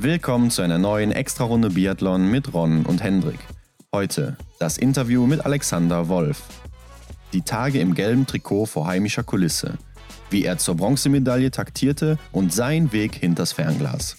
Willkommen zu einer neuen Extrarunde Biathlon mit Ron und Hendrik. Heute das Interview mit Alexander Wolf. Die Tage im gelben Trikot vor heimischer Kulisse. Wie er zur Bronzemedaille taktierte und sein Weg hinters Fernglas.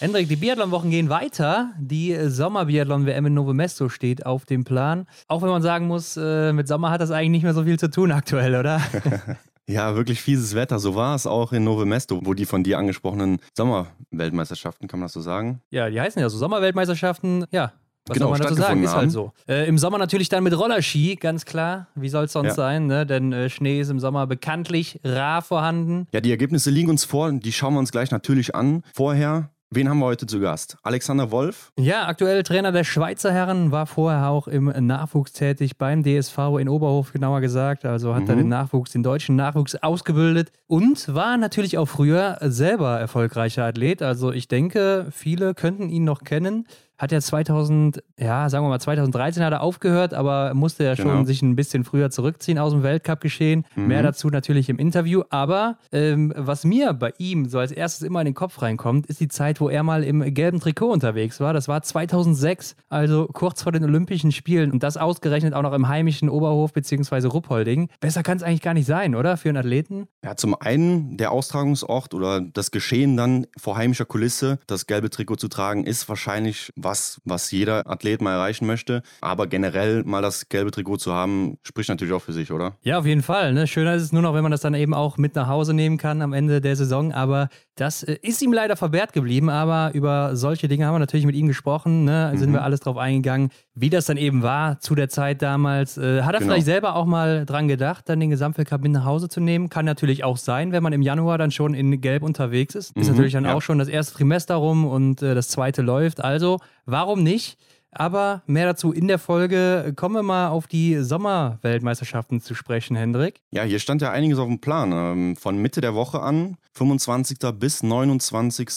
Hendrik, die Biathlon-Wochen gehen weiter. Die Sommer-Biathlon-WM in Novo Mesto steht auf dem Plan. Auch wenn man sagen muss, äh, mit Sommer hat das eigentlich nicht mehr so viel zu tun aktuell, oder? Ja, wirklich fieses Wetter. So war es auch in Novo Mesto, wo die von dir angesprochenen Sommerweltmeisterschaften, kann man das so sagen? Ja, die heißen ja so Sommerweltmeisterschaften. Ja, was genau, soll man dazu sagen? Ist halt so. Äh, Im Sommer natürlich dann mit Rollerski, ganz klar. Wie soll es sonst ja. sein? Ne? Denn äh, Schnee ist im Sommer bekanntlich rar vorhanden. Ja, die Ergebnisse liegen uns vor. Die schauen wir uns gleich natürlich an. Vorher Wen haben wir heute zu Gast? Alexander Wolf? Ja, aktuell Trainer der Schweizer Herren, war vorher auch im Nachwuchs tätig, beim DSV in Oberhof genauer gesagt. Also hat mhm. er den Nachwuchs, den deutschen Nachwuchs ausgebildet und war natürlich auch früher selber erfolgreicher Athlet. Also ich denke, viele könnten ihn noch kennen hat er 2000, ja, sagen wir mal 2013 hat er aufgehört, aber musste ja schon genau. sich ein bisschen früher zurückziehen aus dem Weltcup-Geschehen. Mhm. Mehr dazu natürlich im Interview. Aber ähm, was mir bei ihm so als erstes immer in den Kopf reinkommt, ist die Zeit, wo er mal im gelben Trikot unterwegs war. Das war 2006, also kurz vor den Olympischen Spielen und das ausgerechnet auch noch im heimischen Oberhof bzw. Ruppolding. Besser kann es eigentlich gar nicht sein, oder? Für einen Athleten? Ja, zum einen der Austragungsort oder das Geschehen dann vor heimischer Kulisse, das gelbe Trikot zu tragen, ist wahrscheinlich was, was jeder Athlet mal erreichen möchte. Aber generell mal das gelbe Trikot zu haben, spricht natürlich auch für sich, oder? Ja, auf jeden Fall. Ne? Schöner ist es nur noch, wenn man das dann eben auch mit nach Hause nehmen kann am Ende der Saison. Aber das äh, ist ihm leider verwehrt geblieben. Aber über solche Dinge haben wir natürlich mit ihm gesprochen. Ne? Mhm. Sind wir alles drauf eingegangen, wie das dann eben war zu der Zeit damals. Äh, hat er genau. vielleicht selber auch mal dran gedacht, dann den Gesamtweltcup mit nach Hause zu nehmen? Kann natürlich auch sein, wenn man im Januar dann schon in Gelb unterwegs ist. Ist mhm, natürlich dann ja. auch schon das erste Trimester rum und äh, das zweite läuft. Also Warum nicht? Aber mehr dazu in der Folge. Kommen wir mal auf die Sommerweltmeisterschaften zu sprechen, Hendrik. Ja, hier stand ja einiges auf dem Plan. Ähm, von Mitte der Woche an, 25. bis 29.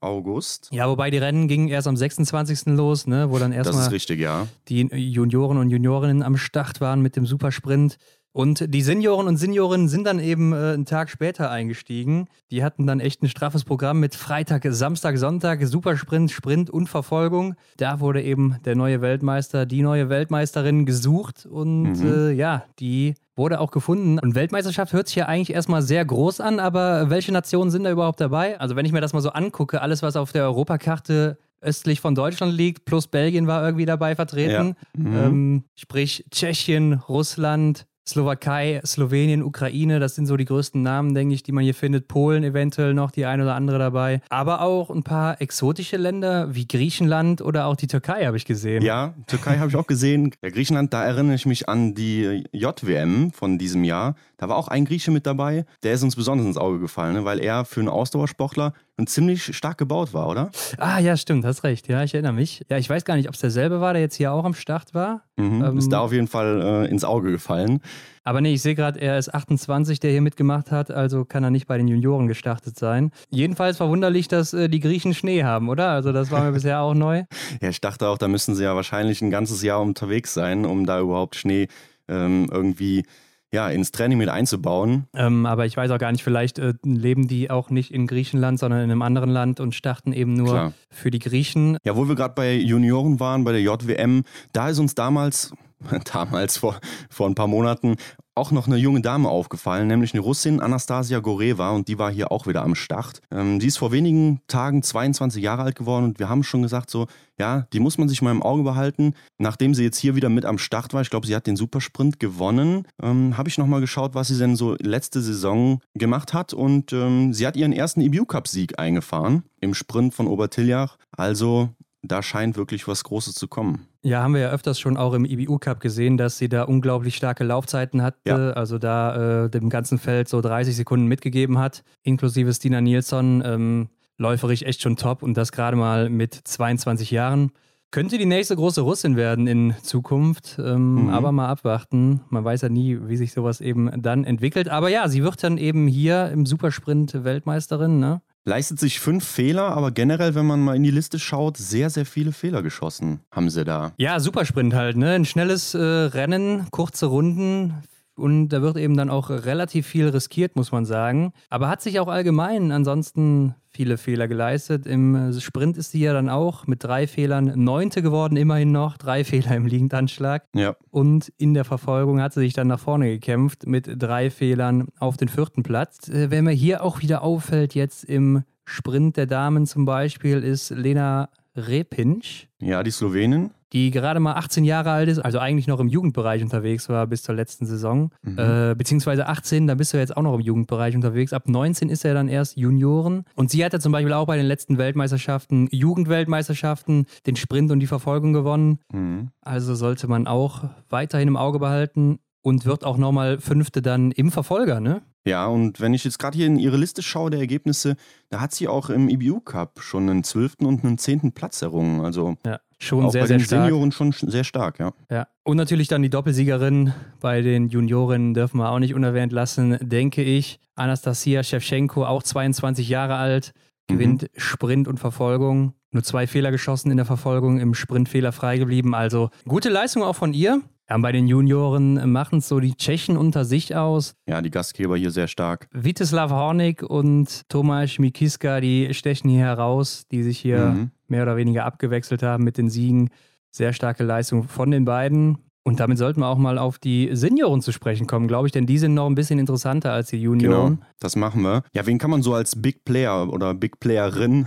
August. Ja, wobei die Rennen gingen erst am 26. los, ne, wo dann erstmal ja. die Junioren und Juniorinnen am Start waren mit dem Supersprint. Und die Senioren und Seniorinnen sind dann eben äh, einen Tag später eingestiegen. Die hatten dann echt ein straffes Programm mit Freitag, Samstag, Sonntag, Supersprint, Sprint und Verfolgung. Da wurde eben der neue Weltmeister, die neue Weltmeisterin gesucht und mhm. äh, ja, die wurde auch gefunden. Und Weltmeisterschaft hört sich ja eigentlich erstmal sehr groß an, aber welche Nationen sind da überhaupt dabei? Also wenn ich mir das mal so angucke, alles, was auf der Europakarte östlich von Deutschland liegt, plus Belgien war irgendwie dabei vertreten. Ja. Mhm. Ähm, sprich Tschechien, Russland, Slowakei, Slowenien, Ukraine, das sind so die größten Namen, denke ich, die man hier findet. Polen eventuell noch, die ein oder andere dabei. Aber auch ein paar exotische Länder wie Griechenland oder auch die Türkei habe ich gesehen. Ja, Türkei habe ich auch gesehen. Ja, Griechenland, da erinnere ich mich an die JWM von diesem Jahr. Da war auch ein Grieche mit dabei. Der ist uns besonders ins Auge gefallen, ne? weil er für einen Ausdauersportler und ziemlich stark gebaut war, oder? Ah, ja, stimmt, hast recht. Ja, ich erinnere mich. Ja, ich weiß gar nicht, ob es derselbe war, der jetzt hier auch am Start war. Mhm, ähm, ist da auf jeden Fall äh, ins Auge gefallen. Aber nee, ich sehe gerade, er ist 28, der hier mitgemacht hat, also kann er nicht bei den Junioren gestartet sein. Jedenfalls verwunderlich, dass äh, die Griechen Schnee haben, oder? Also das war mir bisher auch neu. Ja, ich dachte auch, da müssen sie ja wahrscheinlich ein ganzes Jahr unterwegs sein, um da überhaupt Schnee ähm, irgendwie ja, ins Training mit einzubauen. Ähm, aber ich weiß auch gar nicht, vielleicht äh, leben die auch nicht in Griechenland, sondern in einem anderen Land und starten eben nur Klar. für die Griechen. Ja, wo wir gerade bei Junioren waren, bei der JWM, da ist uns damals damals vor, vor ein paar Monaten auch noch eine junge Dame aufgefallen, nämlich eine Russin, Anastasia Goreva, und die war hier auch wieder am Start. Ähm, die ist vor wenigen Tagen 22 Jahre alt geworden und wir haben schon gesagt, so, ja, die muss man sich mal im Auge behalten. Nachdem sie jetzt hier wieder mit am Start war, ich glaube, sie hat den Supersprint gewonnen, ähm, habe ich nochmal geschaut, was sie denn so letzte Saison gemacht hat und ähm, sie hat ihren ersten EBU-Cup-Sieg eingefahren im Sprint von Obertiljach. Also da scheint wirklich was Großes zu kommen. Ja, haben wir ja öfters schon auch im IBU Cup gesehen, dass sie da unglaublich starke Laufzeiten hatte. Ja. Also da äh, dem ganzen Feld so 30 Sekunden mitgegeben hat, inklusive Stina Nilsson. Ähm, läuferig echt schon top und das gerade mal mit 22 Jahren. Könnte die nächste große Russin werden in Zukunft, ähm, mhm. aber mal abwarten. Man weiß ja nie, wie sich sowas eben dann entwickelt. Aber ja, sie wird dann eben hier im Supersprint Weltmeisterin, ne? Leistet sich fünf Fehler, aber generell, wenn man mal in die Liste schaut, sehr, sehr viele Fehler geschossen haben sie da. Ja, Supersprint halt, ne? Ein schnelles äh, Rennen, kurze Runden, und da wird eben dann auch relativ viel riskiert, muss man sagen. Aber hat sich auch allgemein ansonsten viele Fehler geleistet. Im Sprint ist sie ja dann auch mit drei Fehlern Neunte geworden, immerhin noch. Drei Fehler im Liegendanschlag. Ja. Und in der Verfolgung hat sie sich dann nach vorne gekämpft mit drei Fehlern auf den vierten Platz. Äh, Wenn mir hier auch wieder auffällt, jetzt im Sprint der Damen zum Beispiel, ist Lena Repinch, Ja, die Slowenin. Die gerade mal 18 Jahre alt ist, also eigentlich noch im Jugendbereich unterwegs war bis zur letzten Saison. Mhm. Äh, beziehungsweise 18, da bist du jetzt auch noch im Jugendbereich unterwegs. Ab 19 ist er dann erst Junioren. Und sie hat ja zum Beispiel auch bei den letzten Weltmeisterschaften, Jugendweltmeisterschaften, den Sprint und die Verfolgung gewonnen. Mhm. Also sollte man auch weiterhin im Auge behalten und wird auch nochmal Fünfte dann im Verfolger, ne? Ja, und wenn ich jetzt gerade hier in ihre Liste schaue der Ergebnisse, da hat sie auch im IBU Cup schon einen zwölften und einen zehnten Platz errungen. Also Ja, schon auch sehr, bei sehr den stark. Senioren schon sch- sehr stark, ja. Ja. Und natürlich dann die Doppelsiegerin bei den Juniorinnen dürfen wir auch nicht unerwähnt lassen, denke ich. Anastasia Shevchenko, auch 22 Jahre alt, gewinnt Sprint und Verfolgung. Nur zwei Fehler geschossen in der Verfolgung, im Sprint fehlerfrei geblieben. Also gute Leistung auch von ihr. Ja, bei den Junioren machen es so die Tschechen unter sich aus. Ja, die Gastgeber hier sehr stark. Vitislav Hornig und Tomasz Mikiska, die stechen hier heraus, die sich hier Mhm. Mehr oder weniger abgewechselt haben mit den Siegen. Sehr starke Leistung von den beiden. Und damit sollten wir auch mal auf die Senioren zu sprechen kommen, glaube ich, denn die sind noch ein bisschen interessanter als die Junioren. Genau, das machen wir. Ja, wen kann man so als Big Player oder Big Playerin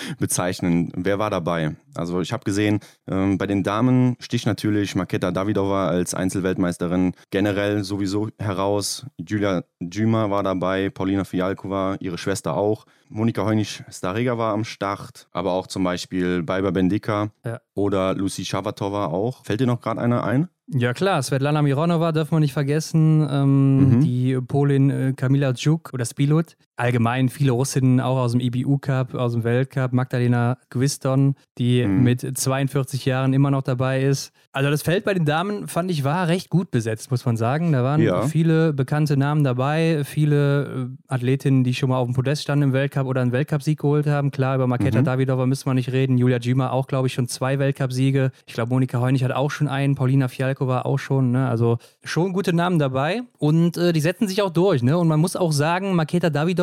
bezeichnen? Wer war dabei? Also ich habe gesehen, ähm, bei den Damen sticht natürlich Maketa Davidova als Einzelweltmeisterin generell sowieso heraus. Julia Djuma war dabei, Paulina Fialkova, ihre Schwester auch. Monika Heunisch-Starega war am Start, aber auch zum Beispiel Baiba Bendika Ja. oder Lucy Schavatova auch. Fällt dir noch gerade einer ein? Ja klar, Svetlana Mironova dürfen wir nicht vergessen, ähm, Mhm. die Polin äh, Kamila Djuk oder Spilut. Allgemein viele Russinnen auch aus dem IBU Cup, aus dem Weltcup. Magdalena Gwiston, die Mhm. mit 42 Jahren immer noch dabei ist. Also das Feld bei den Damen fand ich war recht gut besetzt, muss man sagen. Da waren Ja. viele bekannte Namen dabei, viele äh, Athletinnen, die schon mal auf dem Podest standen im Weltcup oder einen Weltcupsieg geholt haben. Klar, über Maketa Mhm. Davidova müssen wir nicht reden. Julia Gima auch, glaube ich, schon zwei Weltcupsiege. Ich glaube, Monika Heunig hat auch schon einen, Paulina Fialkova auch schon. Ne? Also schon gute Namen dabei und äh, die setzen sich auch durch. Ne? Und man muss auch sagen, Maketa Davidova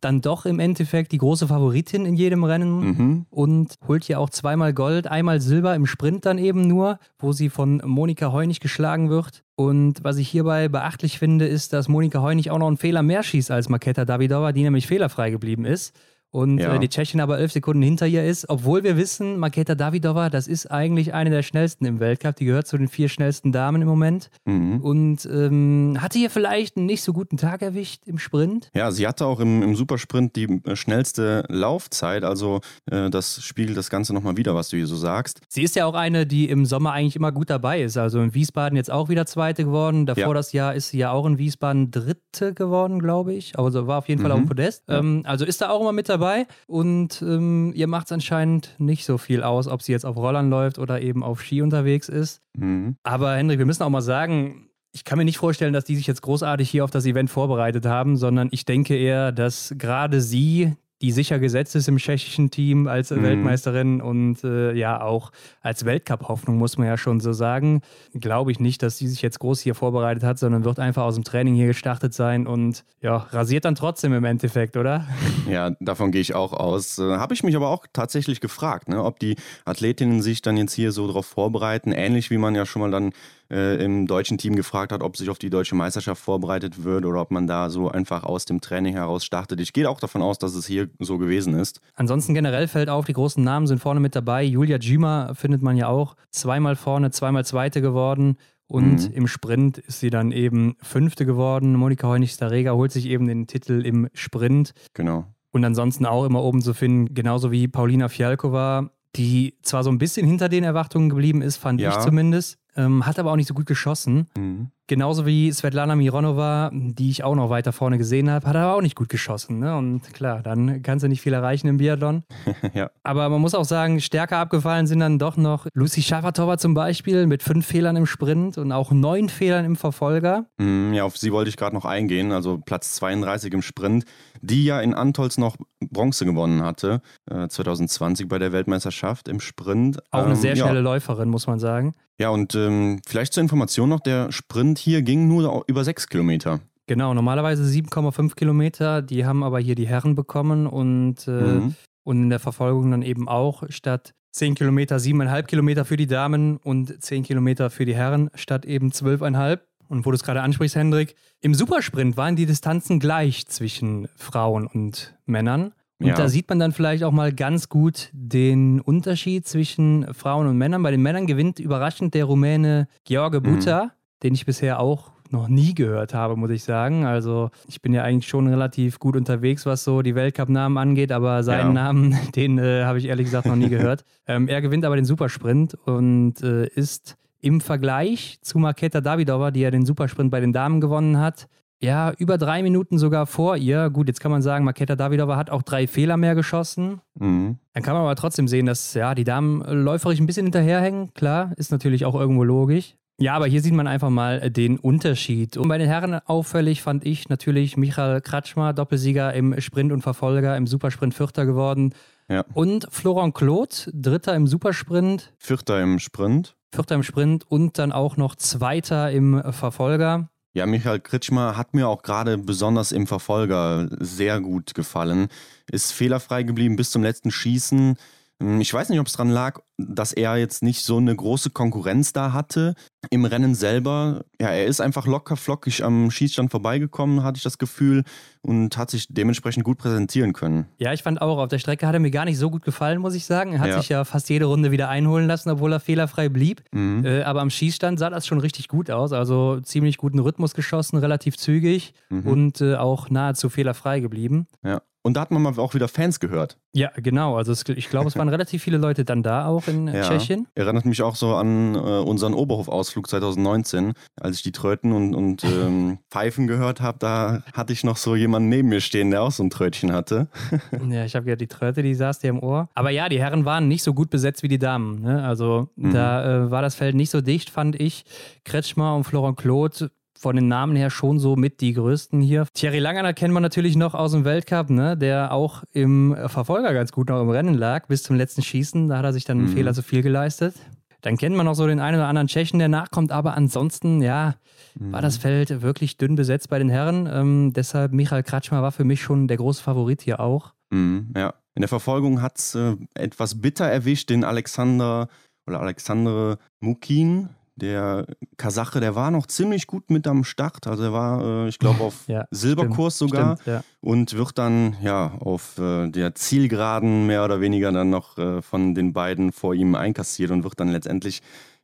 dann doch im Endeffekt die große Favoritin in jedem Rennen Mhm. und holt hier auch zweimal Gold, einmal Silber im Sprint dann eben nur, wo sie von Monika Heunig geschlagen wird. Und was ich hierbei beachtlich finde, ist, dass Monika Heunig auch noch einen Fehler mehr schießt als Maketa Davidova, die nämlich fehlerfrei geblieben ist. Und Ja. äh, die Tschechin aber elf Sekunden hinter ihr ist, obwohl wir wissen, Maketa Davidova, das ist eigentlich eine der schnellsten im Weltcup. Die gehört zu den vier schnellsten Damen im Moment. Mhm. Und ähm, hatte hier vielleicht einen nicht so guten Tag erwischt im Sprint. Ja, sie hatte auch im, im Supersprint die äh, schnellste Laufzeit, also äh, das spiegelt das Ganze nochmal wieder, was du hier so sagst. Sie ist ja auch eine, die im Sommer eigentlich immer gut dabei ist. Also in Wiesbaden jetzt auch wieder Zweite geworden. Davor Ja. das Jahr ist sie ja auch in Wiesbaden Dritte geworden, glaube ich. Also war auf jeden Fall Mhm. auf dem Podest. Ja. Ähm, also ist da auch immer mit dabei. Und ähm, ihr macht es anscheinend nicht so viel aus, ob sie jetzt auf Rollern läuft oder eben auf Ski unterwegs ist. Mhm. Aber Hendrik, wir müssen auch mal sagen, ich kann mir nicht vorstellen, dass die sich jetzt großartig hier auf das Event vorbereitet haben, sondern ich denke eher, dass gerade sie, die sicher gesetzt ist im tschechischen Team als Mhm. Weltmeisterin und äh, ja auch als Weltcup-Hoffnung, muss man ja schon so sagen, glaube ich nicht, dass sie sich jetzt groß hier vorbereitet hat, sondern wird einfach aus dem Training hier gestartet sein und ja, rasiert dann trotzdem im Endeffekt, oder? Ja, davon gehe ich auch aus. Äh, Habe ich mich aber auch tatsächlich gefragt, ne, ob die Athletinnen sich dann jetzt hier so darauf vorbereiten, ähnlich wie man ja schon mal dann äh, im deutschen Team gefragt hat, ob sich auf die deutsche Meisterschaft vorbereitet wird oder ob man da so einfach aus dem Training heraus startet. Ich gehe auch davon aus, dass es hier so gewesen ist. Ansonsten generell fällt auf, die großen Namen sind vorne mit dabei. Julia Gima findet man ja auch zweimal vorne, zweimal Zweite geworden. Und Mhm. im Sprint ist sie dann eben Fünfte geworden. Monika Heunig-Starega holt sich eben den Titel im Sprint. Genau. Und ansonsten auch immer oben zu finden, genauso wie Paulina Fialkova, die zwar so ein bisschen hinter den Erwartungen geblieben ist, fand Ja. ich zumindest, ähm, hat aber auch nicht so gut geschossen. Mhm. Genauso wie Svetlana Mironova, die ich auch noch weiter vorne gesehen habe, hat aber auch nicht gut geschossen. Ne? Und klar, dann kannst du nicht viel erreichen im Biathlon. ja. Aber man muss auch sagen, stärker abgefallen sind dann doch noch Lucy Schafatova zum Beispiel mit fünf Fehlern im Sprint und auch neun Fehlern im Verfolger. Mm, Ja, auf sie wollte ich gerade noch eingehen. Also Platz 32 im Sprint, die ja in Antolz noch Bronze gewonnen hatte, äh, 2020 bei der Weltmeisterschaft im Sprint. Auch eine Ähm, sehr ja. schnelle Läuferin, muss man sagen. Ja, und ähm, vielleicht zur Information noch, der Sprint hier ging nur über sechs Kilometer. Genau, normalerweise 7,5 Kilometer. Die haben aber hier die Herren bekommen und, äh, mhm. und in der Verfolgung dann eben auch statt 10 Kilometer 7,5 Kilometer für die Damen und 10 Kilometer für die Herren statt eben 12,5. Und wo du es gerade ansprichst, Hendrik, im Supersprint waren die Distanzen gleich zwischen Frauen und Männern. Und ja. da sieht man dann vielleicht auch mal ganz gut den Unterschied zwischen Frauen und Männern. Bei den Männern gewinnt überraschend der Rumäne George Buta, mhm. Den ich bisher auch noch nie gehört habe, muss ich sagen. Also ich bin ja eigentlich schon relativ gut unterwegs, was so die Weltcup-Namen angeht, aber seinen ja. Namen, den äh, habe ich ehrlich gesagt noch nie gehört. ähm, er gewinnt aber den Supersprint und äh, ist im Vergleich zu Marketa Davidova, die ja den Supersprint bei den Damen gewonnen hat, ja, über drei Minuten sogar vor ihr. Gut, jetzt kann man sagen, Maketa Davidova hat auch drei Fehler mehr geschossen. Mhm. Dann kann man aber trotzdem sehen, dass ja, die Damen läuferisch ein bisschen hinterherhängen. Klar, ist natürlich auch irgendwo logisch. Ja, aber hier sieht man einfach mal den Unterschied. Und bei den Herren auffällig fand ich natürlich Michael Kratschmer, Doppelsieger im Sprint und Verfolger, im Supersprint Vierter geworden. Ja. Und Florent Claude, Dritter im Supersprint. Vierter im Sprint. Vierter im Sprint und dann auch noch Zweiter im Verfolger. Ja, Michael Kritschmer hat mir auch gerade besonders im Verfolger sehr gut gefallen. Ist fehlerfrei geblieben bis zum letzten Schießen. Hm, ich weiß nicht, ob es daran lag, dass er jetzt nicht so eine große Konkurrenz da hatte. Im Rennen selber, ja, er ist einfach locker flockig am Schießstand vorbeigekommen, hatte ich das Gefühl, und hat sich dementsprechend gut präsentieren können. Ja, ich fand auch, auf der Strecke hat er mir gar nicht so gut gefallen, muss ich sagen. Er hat ja. sich ja fast jede Runde wieder einholen lassen, obwohl er fehlerfrei blieb. Mhm. Äh, aber am Schießstand sah das schon richtig gut aus. Also ziemlich guten Rhythmus geschossen, relativ zügig mhm. und äh, auch nahezu fehlerfrei geblieben. Ja. Und da hat man mal auch wieder Fans gehört. Ja, genau. Also es, ich glaube, es waren relativ viele Leute dann da auch in ja. Tschechien. Erinnert mich auch so an äh, unseren Oberhof-Ausflug 2019, als ich die Tröten und, und ähm, Pfeifen gehört habe. Da hatte ich noch so jemanden neben mir stehen, der auch so ein Trötchen hatte. ja, ich habe ja die Tröte, die saß dir im Ohr. Aber ja, die Herren waren nicht so gut besetzt wie die Damen. Ne? Also mhm. da äh, war das Feld nicht so dicht, fand ich. Kretschmer und Florent Claude von den Namen her schon so mit die größten hier. Thierry Langener kennt man natürlich noch aus dem Weltcup, ne? der auch im Verfolger ganz gut noch im Rennen lag, bis zum letzten Schießen. Da hat er sich dann einen mhm. Fehler zu viel geleistet. Dann kennt man noch so den einen oder anderen Tschechen, der nachkommt, aber ansonsten, ja, mhm. war das Feld wirklich dünn besetzt bei den Herren. Ähm, deshalb Michael Kratschmer war für mich schon der große Favorit hier auch. Mhm, ja. In der Verfolgung hat es äh, etwas bitter erwischt, den Alexander oder Alexandre Mukin, der Kasache, der war noch ziemlich gut mit am Start. Also er war, äh, ich glaube, auf ja, Silberkurs stimmt, sogar stimmt, ja. und wird dann ja auf äh, der Zielgeraden mehr oder weniger dann noch äh, von den beiden vor ihm einkassiert und wird dann letztendlich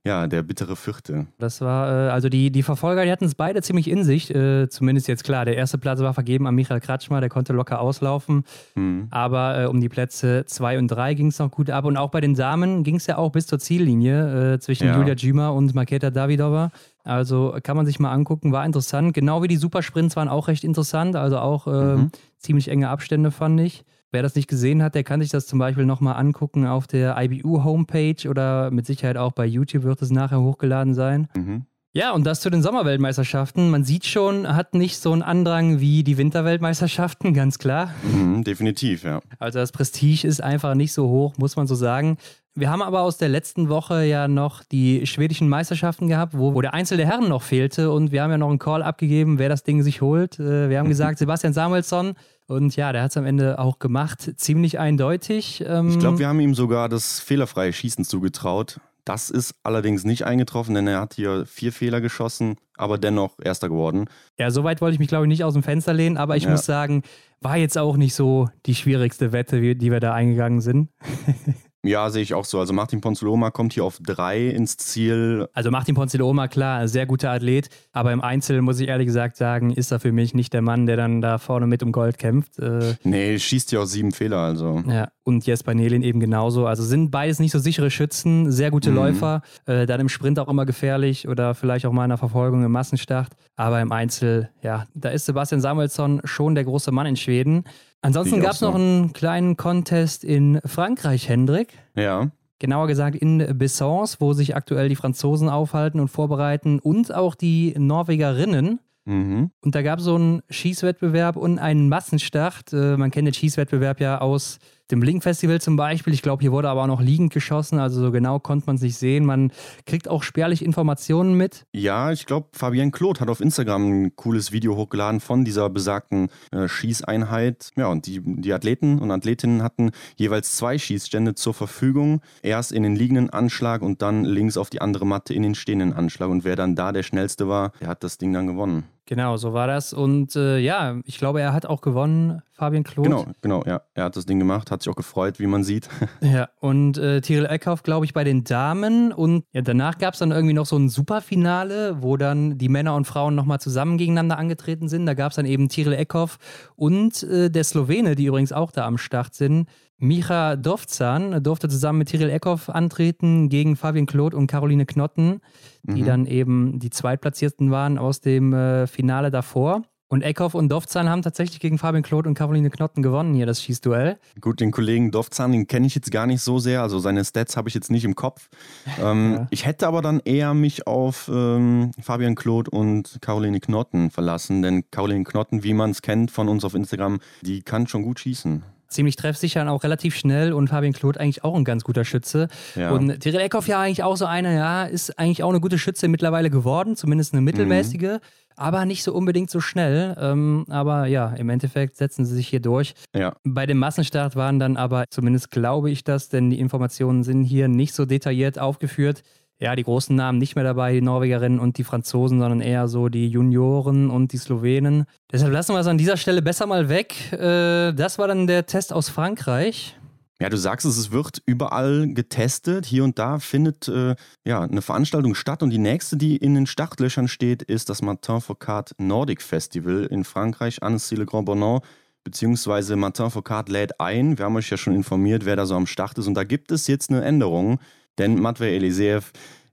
ja, der bittere Vierte. Das war, äh, also die, die Verfolger, die hatten es beide ziemlich in sich. Äh, zumindest jetzt klar. Der erste Platz war vergeben an Michael Kratschmer, der konnte locker auslaufen. Mhm. Aber äh, um die Plätze 2 und 3 ging es noch gut ab. Und auch bei den Damen ging es ja auch bis zur Ziellinie äh, zwischen ja. Julia Djima und Maketa Davidova. Also kann man sich mal angucken, war interessant. Genau wie die Supersprints waren auch recht interessant. Also auch ähm, mhm. ziemlich enge Abstände, fand ich. Wer das nicht gesehen hat, der kann sich das zum Beispiel nochmal angucken auf der IBU-Homepage oder mit Sicherheit auch bei YouTube wird es nachher hochgeladen sein. Mhm. Ja, und das zu den Sommerweltmeisterschaften. Man sieht schon, hat nicht so einen Andrang wie die Winterweltmeisterschaften, ganz klar. Mhm, definitiv, ja. Also das Prestige ist einfach nicht so hoch, muss man so sagen. Wir haben aber aus der letzten Woche ja noch die schwedischen Meisterschaften gehabt, wo, wo der Einzel der Herren noch fehlte und wir haben ja noch einen Call abgegeben, wer das Ding sich holt. Äh, wir haben gesagt, Sebastian Samuelsson und ja, der hat es am Ende auch gemacht, ziemlich eindeutig. Ähm ich glaube, wir haben ihm sogar das fehlerfreie Schießen zugetraut. Das ist allerdings nicht eingetroffen, denn er hat hier vier Fehler geschossen, aber dennoch Erster geworden. Ja, so weit wollte ich mich, glaube ich, nicht aus dem Fenster lehnen, aber ich ja. muss sagen, war jetzt auch nicht so die schwierigste Wette, die wir da eingegangen sind. Ja, sehe ich auch so. Also Martin Ponzoloma kommt hier auf drei ins Ziel. Also Martin Ponzoloma, klar, sehr guter Athlet. Aber im Einzel muss ich ehrlich gesagt sagen, ist er für mich nicht der Mann, der dann da vorne mit um Gold kämpft. Äh, nee, schießt ja auch sieben Fehler, also. Ja, und Jesper Nelin eben genauso. Also sind beides nicht so sichere Schützen, sehr gute mhm. Läufer. Äh, dann im Sprint auch immer gefährlich oder vielleicht auch mal in der Verfolgung im Massenstart. Aber im Einzel, ja, da ist Sebastian Samuelsson schon der große Mann in Schweden. Ansonsten gab es noch einen kleinen Contest in Frankreich, Hendrik. Ja. Genauer gesagt in Bessons, wo sich aktuell die Franzosen aufhalten und vorbereiten und auch die Norwegerinnen. Mhm. Und da gab es so einen Schießwettbewerb und einen Massenstart. Äh, man kennt den Schießwettbewerb ja aus dem Blink-Festival zum Beispiel. Ich glaube, hier wurde aber auch noch liegend geschossen, also so genau konnte man es nicht sehen. Man kriegt auch spärlich Informationen mit. Ja, ich glaube, Fabienne Claude hat auf Instagram ein cooles Video hochgeladen von dieser besagten äh, Schießeinheit. Ja, und die, die Athleten und Athletinnen hatten jeweils zwei Schießstände zur Verfügung. Erst in den liegenden Anschlag und dann links auf die andere Matte in den stehenden Anschlag. Und wer dann da der schnellste war, der hat das Ding dann gewonnen. Genau, so war das. Und äh, ja, ich glaube, er hat auch gewonnen, Fabian Claude. Genau, genau, ja. Er hat das Ding gemacht, hat sich auch gefreut, wie man sieht. ja, und äh, Tyrell Eckhoff, glaube ich, bei den Damen. Und ja, danach gab es dann irgendwie noch so ein Superfinale, wo dann die Männer und Frauen nochmal zusammen gegeneinander angetreten sind. Da gab es dann eben Tyrell Eckhoff und äh, der Slowene, die übrigens auch da am Start sind. Micha Dovzan durfte zusammen mit Tyrell Eckhoff antreten gegen Fabian Claude und Caroline Knotten, die mhm. dann eben die Zweitplatzierten waren aus dem äh, Finale davor. Und Eckhoff und Dovzan haben tatsächlich gegen Fabian Claude und Caroline Knotten gewonnen hier, das Schießduell. Gut, den Kollegen Dovzan, den kenne ich jetzt gar nicht so sehr. Also seine Stats habe ich jetzt nicht im Kopf. Ähm, ja. Ich hätte aber dann eher mich auf ähm, Fabian Claude und Caroline Knotten verlassen. Denn Caroline Knotten, wie man es kennt von uns auf Instagram, die kann schon gut schießen ziemlich treffsicher und auch relativ schnell und Fabian Claude eigentlich auch ein ganz guter Schütze. Ja. Und Tyrell Eckhoff ja eigentlich auch so einer, ja, ist eigentlich auch eine gute Schütze mittlerweile geworden, zumindest eine mittelmäßige, mhm. aber nicht so unbedingt so schnell. Ähm, aber ja, im Endeffekt setzen sie sich hier durch. Ja. Bei dem Massenstart waren dann aber, zumindest glaube ich das, denn die Informationen sind hier nicht so detailliert aufgeführt, ja, die großen Namen nicht mehr dabei, die Norwegerinnen und die Franzosen, sondern eher so die Junioren und die Slowenen. Deshalb lassen wir es an dieser Stelle besser mal weg. Äh, das war dann der Test aus Frankreich. Ja, du sagst es, es wird überall getestet. Hier und da findet äh, ja, eine Veranstaltung statt. Und die nächste, die in den Startlöchern steht, ist das Martin Foucault Nordic Festival in Frankreich, Annecy-le-Grand-Bonan beziehungsweise Martin Foucault lädt ein. Wir haben euch ja schon informiert, wer da so am Start ist. Und da gibt es jetzt eine Änderung. Denn Matvey Eliseev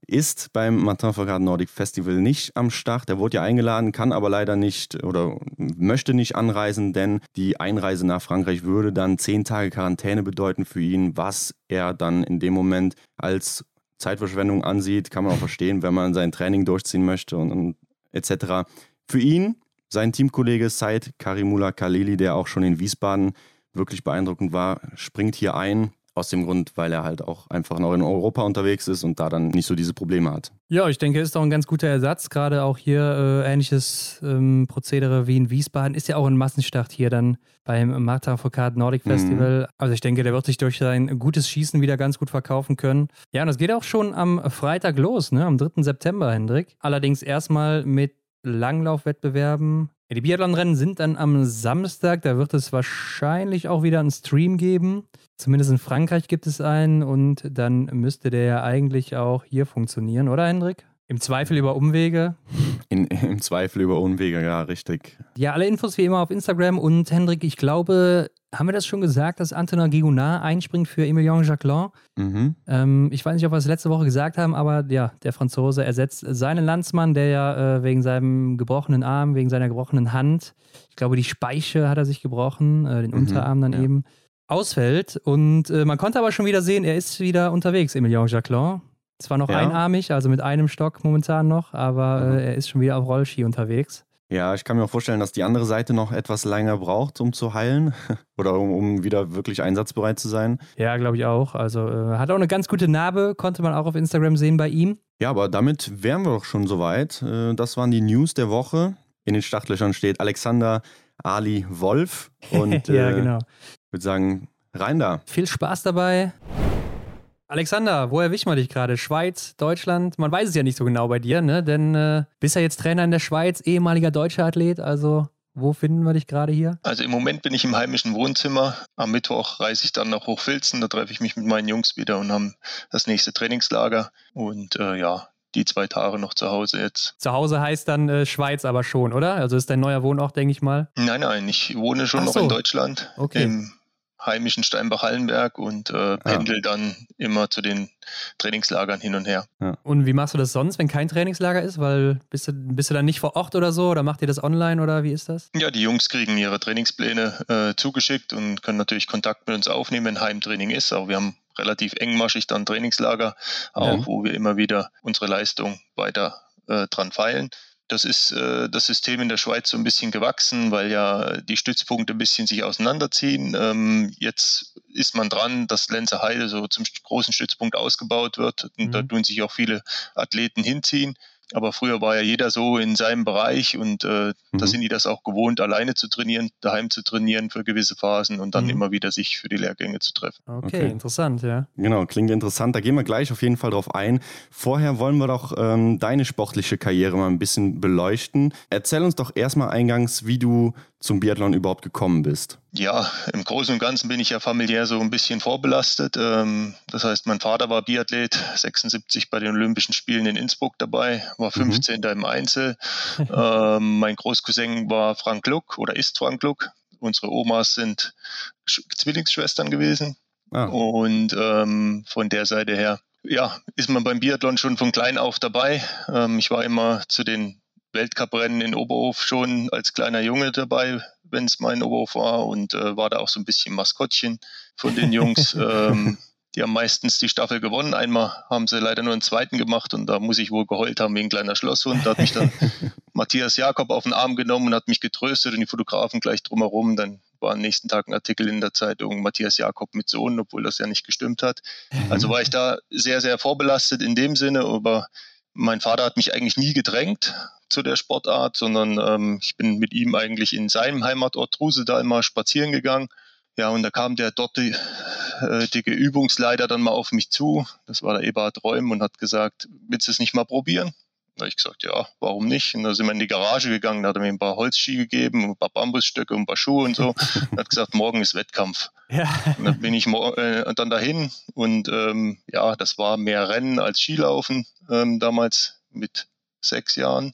ist beim Martin Foucault Nordic Festival nicht am Start. Er wurde ja eingeladen, kann aber leider nicht oder möchte nicht anreisen, denn die Einreise nach Frankreich würde dann zehn Tage Quarantäne bedeuten für ihn, was er dann in dem Moment als Zeitverschwendung ansieht. Kann man auch verstehen, wenn man sein Training durchziehen möchte und, und etc. Für ihn, sein Teamkollege Said Karimullah Khalili, der auch schon in Wiesbaden wirklich beeindruckend war, springt hier ein, aus dem Grund, weil er halt auch einfach noch in Europa unterwegs ist und da dann nicht so diese Probleme hat. Ja, ich denke, ist auch ein ganz guter Ersatz. Gerade auch hier äh, ähnliches ähm, Prozedere wie in Wiesbaden. Ist ja auch ein Massenstart hier dann beim Marta Foucault Nordic mhm. Festival. Mhm. Also ich denke, der wird sich durch sein gutes Schießen wieder ganz gut verkaufen können. Ja, und das geht auch schon am Freitag los, ne? am 3. September, Hendrik. Allerdings erstmal mit Langlaufwettbewerben die Biathlon-Rennen sind dann am Samstag. Da wird es wahrscheinlich auch wieder einen Stream geben. Zumindest in Frankreich gibt es einen und dann müsste der ja eigentlich auch hier funktionieren, oder Hendrik? Im Zweifel über Umwege. In, Im Zweifel über Umwege, ja, richtig. Ja, alle Infos wie immer auf Instagram und Hendrik, ich glaube, haben wir das schon gesagt, dass Antonin Gigonard einspringt für Emilien Jacquelin? Mhm. Ähm, ich weiß nicht, ob wir es letzte Woche gesagt haben, aber ja, der Franzose ersetzt seinen Landsmann, der ja äh, wegen seinem gebrochenen Arm, wegen seiner gebrochenen Hand, ich glaube, die Speiche hat er sich gebrochen, äh, den mhm. Unterarm dann ja. eben, ausfällt. Und äh, man konnte aber schon wieder sehen, er ist wieder unterwegs, Emilien Jacquelin. Zwar noch ja. einarmig, also mit einem Stock momentan noch, aber mhm. er ist schon wieder auf Rollski unterwegs. Ja, ich kann mir auch vorstellen, dass die andere Seite noch etwas länger braucht, um zu heilen oder um, um wieder wirklich einsatzbereit zu sein. Ja, glaube ich auch. Also äh, hat auch eine ganz gute Narbe, konnte man auch auf Instagram sehen bei ihm. Ja, aber damit wären wir doch schon soweit. Äh, das waren die News der Woche. In den Startlöchern steht Alexander Ali Wolf. Und ja, äh, genau. ich würde sagen, rein da. Viel Spaß dabei. Alexander, wo erwischen wir dich gerade? Schweiz, Deutschland? Man weiß es ja nicht so genau bei dir, ne? Denn äh, bist ja jetzt Trainer in der Schweiz, ehemaliger deutscher Athlet, also wo finden wir dich gerade hier? Also im Moment bin ich im heimischen Wohnzimmer. Am Mittwoch reise ich dann nach Hochfilzen. Da treffe ich mich mit meinen Jungs wieder und haben das nächste Trainingslager. Und äh, ja, die zwei Tage noch zu Hause jetzt. Zu Hause heißt dann äh, Schweiz aber schon, oder? Also ist dein neuer Wohnort, denke ich mal? Nein, nein, ich wohne schon Ach noch so. in Deutschland. Okay. Im heimischen Steinbach-Hallenberg und äh, pendel ja. dann immer zu den Trainingslagern hin und her. Ja. Und wie machst du das sonst, wenn kein Trainingslager ist? Weil bist du, bist du dann nicht vor Ort oder so oder macht ihr das online oder wie ist das? Ja, die Jungs kriegen ihre Trainingspläne äh, zugeschickt und können natürlich Kontakt mit uns aufnehmen, wenn Heimtraining ist. Aber wir haben relativ engmaschig dann Trainingslager, auch ja. wo wir immer wieder unsere Leistung weiter äh, dran feilen. Das ist äh, das System in der Schweiz so ein bisschen gewachsen, weil ja die Stützpunkte ein bisschen sich auseinanderziehen. Ähm, jetzt ist man dran, dass Lenzer Heide so zum großen Stützpunkt ausgebaut wird. Und mhm. da tun sich auch viele Athleten hinziehen. Aber früher war ja jeder so in seinem Bereich und äh, mhm. da sind die das auch gewohnt, alleine zu trainieren, daheim zu trainieren für gewisse Phasen und dann mhm. immer wieder sich für die Lehrgänge zu treffen. Okay, okay, interessant, ja. Genau, klingt interessant. Da gehen wir gleich auf jeden Fall drauf ein. Vorher wollen wir doch ähm, deine sportliche Karriere mal ein bisschen beleuchten. Erzähl uns doch erstmal eingangs, wie du zum Biathlon überhaupt gekommen bist? Ja, im Großen und Ganzen bin ich ja familiär so ein bisschen vorbelastet. Ähm, das heißt, mein Vater war Biathlet, 76 bei den Olympischen Spielen in Innsbruck dabei, war 15. Mhm. im Einzel. Ähm, mein Großcousin war Frank Luck oder ist Frank Luck. Unsere Omas sind Zwillingsschwestern gewesen. Ah. Und ähm, von der Seite her, ja, ist man beim Biathlon schon von klein auf dabei. ich war immer zu den Weltcuprennen in Oberhof schon als kleiner Junge dabei, wenn es mein Oberhof war und äh, war da auch so ein bisschen Maskottchen von den Jungs. ähm, die haben meistens die Staffel gewonnen. Einmal haben sie leider nur einen zweiten gemacht und da muss ich wohl geheult haben wie ein kleiner Schlosshund. Da hat mich dann Matthias Jakob auf den Arm genommen und hat mich getröstet und die Fotografen gleich drumherum. Dann war am nächsten Tag ein Artikel in der Zeitung Matthias Jakob mit Sohn, obwohl das ja nicht gestimmt hat. Also war ich da sehr, sehr vorbelastet in dem Sinne, aber mein Vater hat mich eigentlich nie gedrängt zu der Sportart, sondern ähm, ich bin mit ihm eigentlich in seinem Heimatort Truse da immer spazieren gegangen. Ja, und da kam der dortige äh, Übungsleiter dann mal auf mich zu. Das war der Eberhard Räum und hat gesagt, willst du es nicht mal probieren? Da habe ich gesagt, ja, warum nicht? Und da sind wir in die Garage gegangen, da hat er mir ein paar Holzski gegeben, ein paar Bambusstöcke und ein paar Schuhe und so. und hat gesagt, morgen ist Wettkampf. Ja. Und dann bin ich äh, dann dahin und ähm, ja, das war mehr Rennen als Skilaufen ähm, damals mit sechs Jahren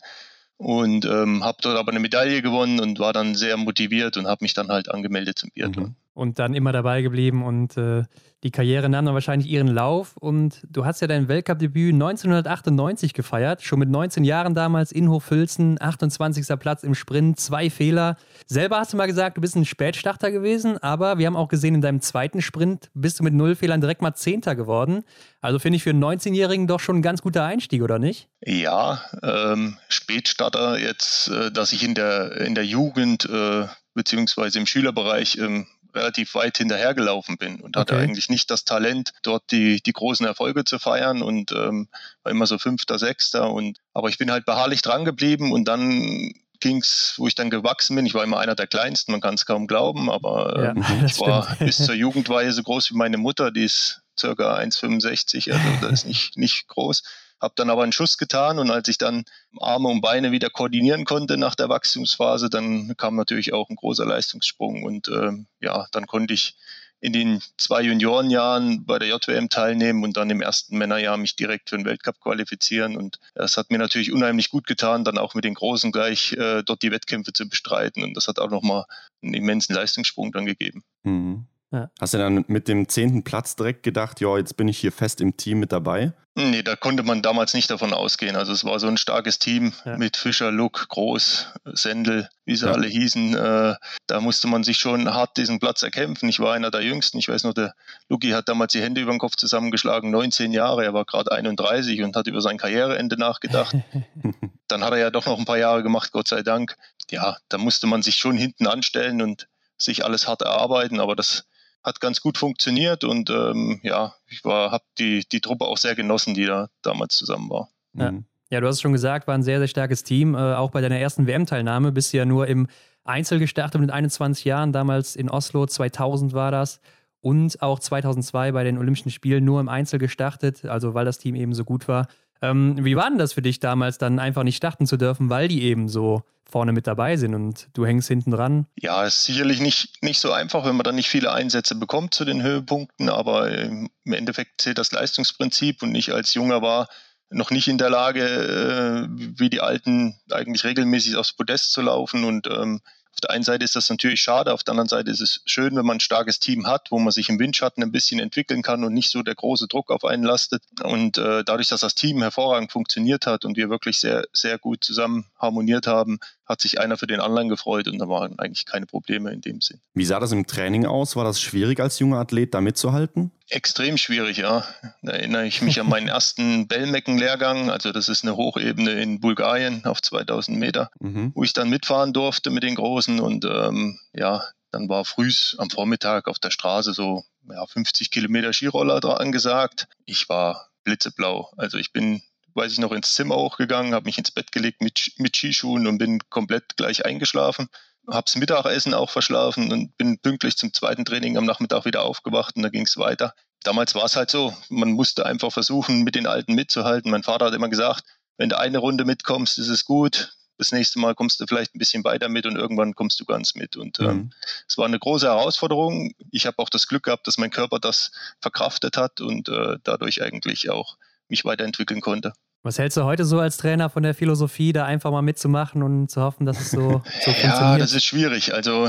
und ähm, habe dort aber eine Medaille gewonnen und war dann sehr motiviert und habe mich dann halt angemeldet zum Biathlon. Mhm. Und dann immer dabei geblieben und äh, die Karriere nahm dann wahrscheinlich ihren Lauf und du hast ja dein Weltcup-Debüt 1998 gefeiert, schon mit 19 Jahren damals in Hochfilzen, 28. Platz im Sprint, zwei Fehler. Selber hast du mal gesagt, du bist ein Spätstarter gewesen, aber wir haben auch gesehen, in deinem zweiten Sprint bist du mit null Fehlern direkt mal Zehnter geworden. Also finde ich für einen 19-Jährigen doch schon ein ganz guter Einstieg, oder nicht? Ja, ähm, Spätstarter jetzt, äh, dass ich in der, in der Jugend äh, beziehungsweise im Schülerbereich ähm, relativ weit hinterhergelaufen bin und hatte eigentlich nicht das Talent, dort die, die großen Erfolge zu feiern und ähm, war immer so Fünfter, Sechster. Und, aber ich bin halt beharrlich dran geblieben und dann ging es, wo ich dann gewachsen bin. Ich war immer einer der Kleinsten, man kann es kaum glauben, aber ja, äh, ich war bis zur Jugendweihe so groß wie meine Mutter, die ist circa 1,65, also das ist nicht, nicht groß habe dann aber einen Schuss getan und als ich dann Arme und Beine wieder koordinieren konnte nach der Wachstumsphase, dann kam natürlich auch ein großer Leistungssprung und äh, ja, dann konnte ich in den zwei Juniorenjahren bei der JWM teilnehmen und dann im ersten Männerjahr mich direkt für den Weltcup qualifizieren. Und das hat mir natürlich unheimlich gut getan, dann auch mit den Großen gleich äh, dort die Wettkämpfe zu bestreiten. Und das hat auch nochmal einen immensen Leistungssprung dann gegeben. Mhm. Ja. Hast du dann mit dem zehnten Platz direkt gedacht, ja, jetzt bin ich hier fest im Team mit dabei? Nee, da konnte man damals nicht davon ausgehen. Also es war so ein starkes Team ja. mit Fischer, Luck, Groß, Sendel, wie sie ja. alle hießen. Äh, da musste man sich schon hart diesen Platz erkämpfen. Ich war einer der Jüngsten. Ich weiß noch, der Luki hat damals die Hände über den Kopf zusammengeschlagen, 19 Jahre. Er war gerade 31 und hat über sein Karriereende nachgedacht. dann hat er ja doch noch ein paar Jahre gemacht, Gott sei Dank. Ja, da musste man sich schon hinten anstellen und sich alles hart erarbeiten. Aber das hat ganz gut funktioniert und ähm, ja, ich habe die, die Truppe auch sehr genossen, die da damals zusammen war. Ja. Mhm. ja, du hast es schon gesagt, war ein sehr, sehr starkes Team. Äh, auch bei deiner ersten WM-Teilnahme bist du ja nur im Einzel gestartet mit 21 Jahren, damals in Oslo, 2000 war das. Und auch 2002 bei den Olympischen Spielen nur im Einzel gestartet, also weil das Team eben so gut war. Ähm, wie war denn das für dich damals, dann einfach nicht starten zu dürfen, weil die eben so vorne mit dabei sind und du hängst hinten dran? Ja, ist sicherlich nicht, nicht so einfach, wenn man dann nicht viele Einsätze bekommt zu den Höhepunkten, aber im Endeffekt zählt das Leistungsprinzip und ich als Junger war noch nicht in der Lage, äh, wie die Alten eigentlich regelmäßig aufs Podest zu laufen und ähm, auf der einen Seite ist das natürlich schade, auf der anderen Seite ist es schön, wenn man ein starkes Team hat, wo man sich im Windschatten ein bisschen entwickeln kann und nicht so der große Druck auf einen lastet. Und äh, dadurch, dass das Team hervorragend funktioniert hat und wir wirklich sehr, sehr gut zusammen harmoniert haben, hat sich einer für den anderen gefreut und da waren eigentlich keine Probleme in dem Sinn. Wie sah das im Training aus? War das schwierig als junger Athlet da mitzuhalten? Extrem schwierig, ja. Da erinnere ich mich an meinen ersten Bellmecken-Lehrgang. Also das ist eine Hochebene in Bulgarien auf 2000 Meter, mhm. wo ich dann mitfahren durfte mit den Großen und ähm, ja, dann war frühs am Vormittag auf der Straße so ja, 50 Kilometer Skiroller angesagt. Ich war blitzeblau. Also ich bin, weiß ich noch, ins Zimmer hochgegangen, habe mich ins Bett gelegt mit, mit Skischuhen und bin komplett gleich eingeschlafen. Hab's Mittagessen auch verschlafen und bin pünktlich zum zweiten Training am Nachmittag wieder aufgewacht und da ging es weiter. Damals war es halt so, man musste einfach versuchen, mit den Alten mitzuhalten. Mein Vater hat immer gesagt, wenn du eine Runde mitkommst, ist es gut das nächste Mal kommst du vielleicht ein bisschen weiter mit und irgendwann kommst du ganz mit. Und ähm, mhm. es war eine große Herausforderung. Ich habe auch das Glück gehabt, dass mein Körper das verkraftet hat und äh, dadurch eigentlich auch mich weiterentwickeln konnte. Was hältst du heute so als Trainer von der Philosophie, da einfach mal mitzumachen und zu hoffen, dass es so, so funktioniert? Ja, das ist schwierig. Also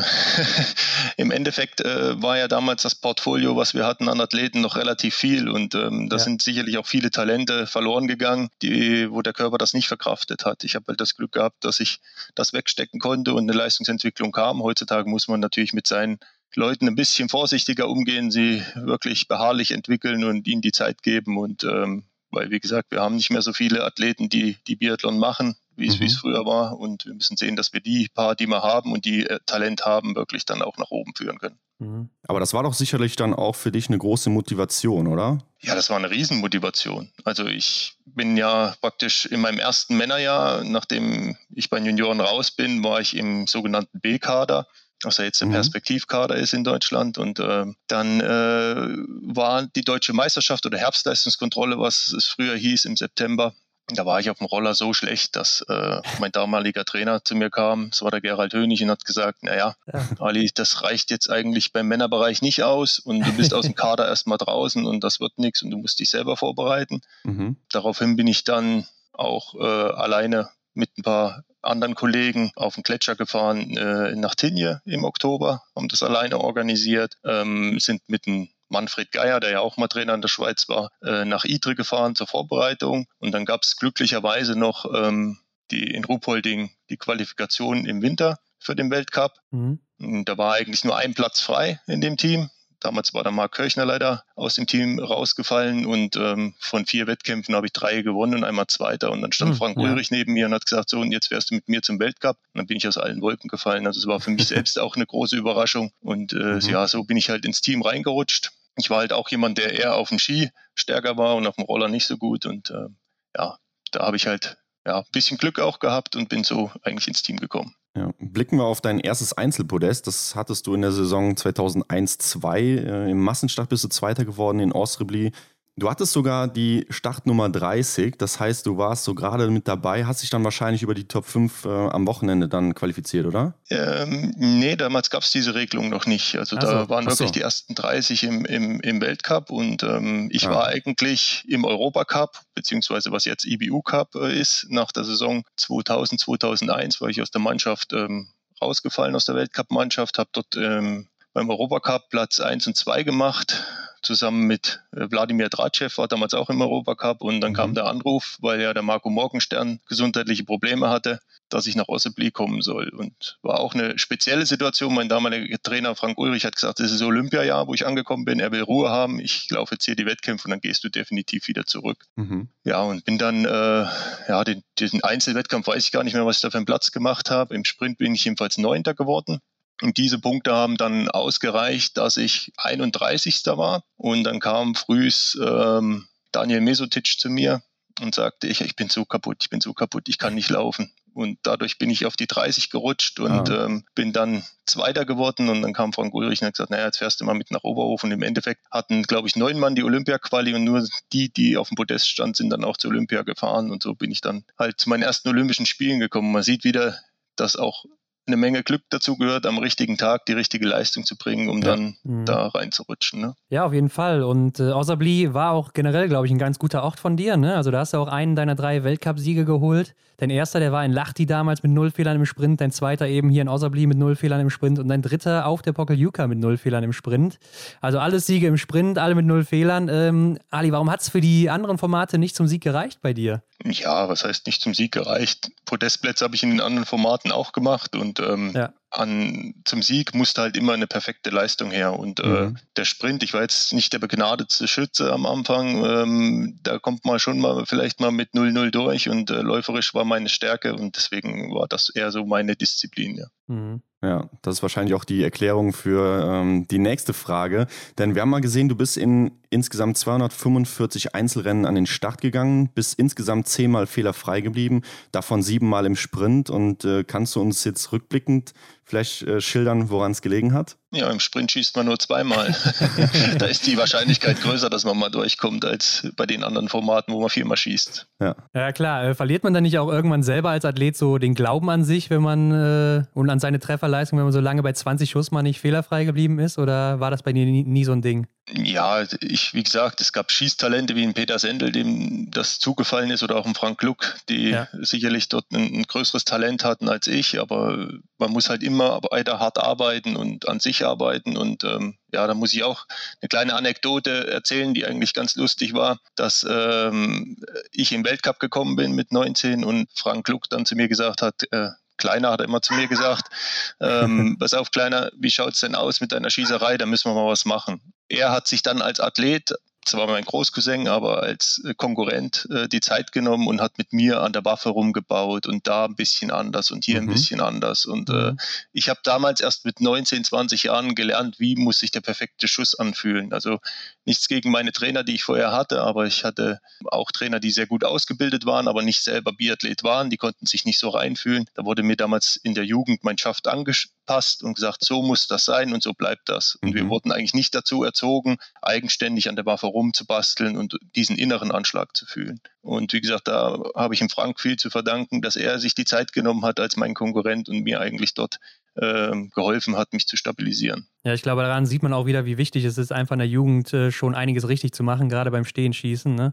im Endeffekt äh, war ja damals das Portfolio, was wir hatten an Athleten, noch relativ viel und ähm, da ja. sind sicherlich auch viele Talente verloren gegangen, die, wo der Körper das nicht verkraftet hat. Ich habe halt das Glück gehabt, dass ich das wegstecken konnte und eine Leistungsentwicklung kam. Heutzutage muss man natürlich mit seinen Leuten ein bisschen vorsichtiger umgehen, sie wirklich beharrlich entwickeln und ihnen die Zeit geben und ähm, weil wie gesagt, wir haben nicht mehr so viele Athleten, die, die Biathlon machen, wie es, mhm. es früher war. Und wir müssen sehen, dass wir die paar, die wir haben und die äh, Talent haben, wirklich dann auch nach oben führen können. Mhm. Aber das war doch sicherlich dann auch für dich eine große Motivation, oder? Ja, das war eine Riesenmotivation. Also ich bin ja praktisch in meinem ersten Männerjahr, nachdem ich bei den Junioren raus bin, war ich im sogenannten B-Kader was ja jetzt der mhm. Perspektivkader ist in Deutschland. Und äh, dann äh, war die deutsche Meisterschaft oder Herbstleistungskontrolle, was es früher hieß, im September. Da war ich auf dem Roller so schlecht, dass äh, mein damaliger Trainer zu mir kam, das war der Gerald Hönig, und hat gesagt, naja, ja. Ali, das reicht jetzt eigentlich beim Männerbereich nicht aus und du bist aus dem Kader erstmal draußen und das wird nichts und du musst dich selber vorbereiten. Mhm. Daraufhin bin ich dann auch äh, alleine mit ein paar anderen Kollegen auf den Gletscher gefahren äh, nach Tinje im Oktober, haben das alleine organisiert, ähm, sind mit dem Manfred Geier, der ja auch mal Trainer in der Schweiz war, äh, nach Idre gefahren zur Vorbereitung. Und dann gab es glücklicherweise noch ähm, die in Ruhpolding die Qualifikation im Winter für den Weltcup. Mhm. Da war eigentlich nur ein Platz frei in dem Team. Damals war der Marc Kirchner leider aus dem Team rausgefallen und ähm, von vier Wettkämpfen habe ich drei gewonnen und einmal Zweiter. Und dann stand mhm, Frank ja. Ulrich neben mir und hat gesagt, so, und jetzt wärst du mit mir zum Weltcup. Und dann bin ich aus allen Wolken gefallen. Also es war für mich selbst auch eine große Überraschung. Und äh, mhm. ja, so bin ich halt ins Team reingerutscht. Ich war halt auch jemand, der eher auf dem Ski stärker war und auf dem Roller nicht so gut. Und äh, ja, da habe ich halt ja, ein bisschen Glück auch gehabt und bin so eigentlich ins Team gekommen. Ja. Blicken wir auf dein erstes Einzelpodest. Das hattest du in der Saison 2001-2. Äh, Im Massenstart bist du Zweiter geworden in Osrebli. Du hattest sogar die Startnummer 30, das heißt, du warst so gerade mit dabei, hast dich dann wahrscheinlich über die Top 5 äh, am Wochenende dann qualifiziert, oder? Ähm, nee, damals gab es diese Regelung noch nicht. Also da so, waren wirklich so. die ersten 30 im, im, im Weltcup und ähm, ich ja. war eigentlich im Europacup, beziehungsweise was jetzt IBU Cup äh, ist, nach der Saison 2000, 2001 war ich aus der Mannschaft ähm, rausgefallen, aus der Weltcup-Mannschaft, habe dort ähm, beim Europacup Platz 1 und 2 gemacht zusammen mit äh, Wladimir Dracev, war damals auch im Europacup und dann mhm. kam der Anruf, weil ja der Marco Morgenstern gesundheitliche Probleme hatte, dass ich nach Ossebli kommen soll. Und war auch eine spezielle Situation. Mein damaliger Trainer Frank Ulrich hat gesagt, das ist Olympiajahr, wo ich angekommen bin. Er will Ruhe haben. Ich laufe jetzt hier die Wettkämpfe und dann gehst du definitiv wieder zurück. Mhm. Ja, und bin dann, äh, ja, den, den Einzelwettkampf weiß ich gar nicht mehr, was ich da für einen Platz gemacht habe. Im Sprint bin ich jedenfalls Neunter geworden. Und diese Punkte haben dann ausgereicht, dass ich 31. war. Und dann kam frühs ähm, Daniel Mesotic zu mir und sagte, ich, ich bin so kaputt, ich bin so kaputt, ich kann nicht laufen. Und dadurch bin ich auf die 30 gerutscht und ah. ähm, bin dann Zweiter geworden. Und dann kam Frank Ulrich und hat gesagt, naja, jetzt fährst du mal mit nach Oberhof. Und im Endeffekt hatten, glaube ich, neun Mann die Olympia-Quali und nur die, die auf dem Podest standen, sind dann auch zur Olympia gefahren. Und so bin ich dann halt zu meinen ersten Olympischen Spielen gekommen. Man sieht wieder, dass auch eine Menge Glück dazu gehört, am richtigen Tag die richtige Leistung zu bringen, um ja. dann mhm. da reinzurutschen. Ne? Ja, auf jeden Fall. Und äh, Osabli war auch generell, glaube ich, ein ganz guter Ort von dir. Ne? Also da hast du auch einen deiner drei Weltcupsiege geholt. Dein erster, der war in Lachti damals mit null Fehlern im Sprint, dein zweiter eben hier in Osabli mit null Fehlern im Sprint und dein dritter auf der Pokeljuka mit null Fehlern im Sprint. Also alles Siege im Sprint, alle mit null Fehlern. Ähm, Ali, warum hat es für die anderen Formate nicht zum Sieg gereicht bei dir? Ja, was heißt nicht zum Sieg gereicht? Podestplätze habe ich in den anderen Formaten auch gemacht und ähm, ja. An, zum Sieg musste halt immer eine perfekte Leistung her. Und äh, mhm. der Sprint, ich war jetzt nicht der begnadete Schütze am Anfang, ähm, da kommt man schon mal vielleicht mal mit 0-0 durch und äh, läuferisch war meine Stärke und deswegen war das eher so meine Disziplin, ja. Mhm. Ja, das ist wahrscheinlich auch die Erklärung für ähm, die nächste Frage. Denn wir haben mal gesehen, du bist in insgesamt 245 Einzelrennen an den Start gegangen, bist insgesamt zehnmal fehlerfrei geblieben, davon siebenmal im Sprint. Und äh, kannst du uns jetzt rückblickend vielleicht äh, schildern, woran es gelegen hat? Ja, im Sprint schießt man nur zweimal. da ist die Wahrscheinlichkeit größer, dass man mal durchkommt, als bei den anderen Formaten, wo man viermal schießt. Ja, ja klar. Äh, verliert man dann nicht auch irgendwann selber als Athlet so den Glauben an sich, wenn man äh, und an seine Trefferleistung, wenn man so lange bei 20 Schuss mal nicht fehlerfrei geblieben ist? Oder war das bei dir nie, nie so ein Ding? Ja, ich, wie gesagt, es gab Schießtalente wie ein Peter Sendel, dem das zugefallen ist, oder auch ein Frank Gluck, die ja. sicherlich dort ein, ein, größeres Talent hatten als ich, aber man muss halt immer weiter hart arbeiten und an sich arbeiten und ähm, ja, da muss ich auch eine kleine Anekdote erzählen, die eigentlich ganz lustig war, dass ähm, ich im Weltcup gekommen bin mit 19 und Frank Gluck dann zu mir gesagt hat, äh, Kleiner hat er immer zu mir gesagt, ähm, pass auf Kleiner, wie schaut es denn aus mit deiner Schießerei, da müssen wir mal was machen. Er hat sich dann als Athlet zwar mein Großcousin, aber als äh, Konkurrent äh, die Zeit genommen und hat mit mir an der Waffe rumgebaut und da ein bisschen anders und hier mhm. ein bisschen anders. Und äh, mhm. ich habe damals erst mit 19, 20 Jahren gelernt, wie muss sich der perfekte Schuss anfühlen. Also nichts gegen meine Trainer, die ich vorher hatte, aber ich hatte auch Trainer, die sehr gut ausgebildet waren, aber nicht selber Biathlet waren. Die konnten sich nicht so reinfühlen. Da wurde mir damals in der Jugend mein Schaft angepasst und gesagt, so muss das sein und so bleibt das. Und mhm. wir wurden eigentlich nicht dazu erzogen, eigenständig an der Waffe rumzubasteln und diesen inneren Anschlag zu fühlen. Und wie gesagt, da habe ich ihm Frank viel zu verdanken, dass er sich die Zeit genommen hat als mein Konkurrent und mir eigentlich dort äh, geholfen hat, mich zu stabilisieren. Ja, ich glaube, daran sieht man auch wieder, wie wichtig es ist, einfach in der Jugend äh, schon einiges richtig zu machen, gerade beim Stehenschießen. Ne?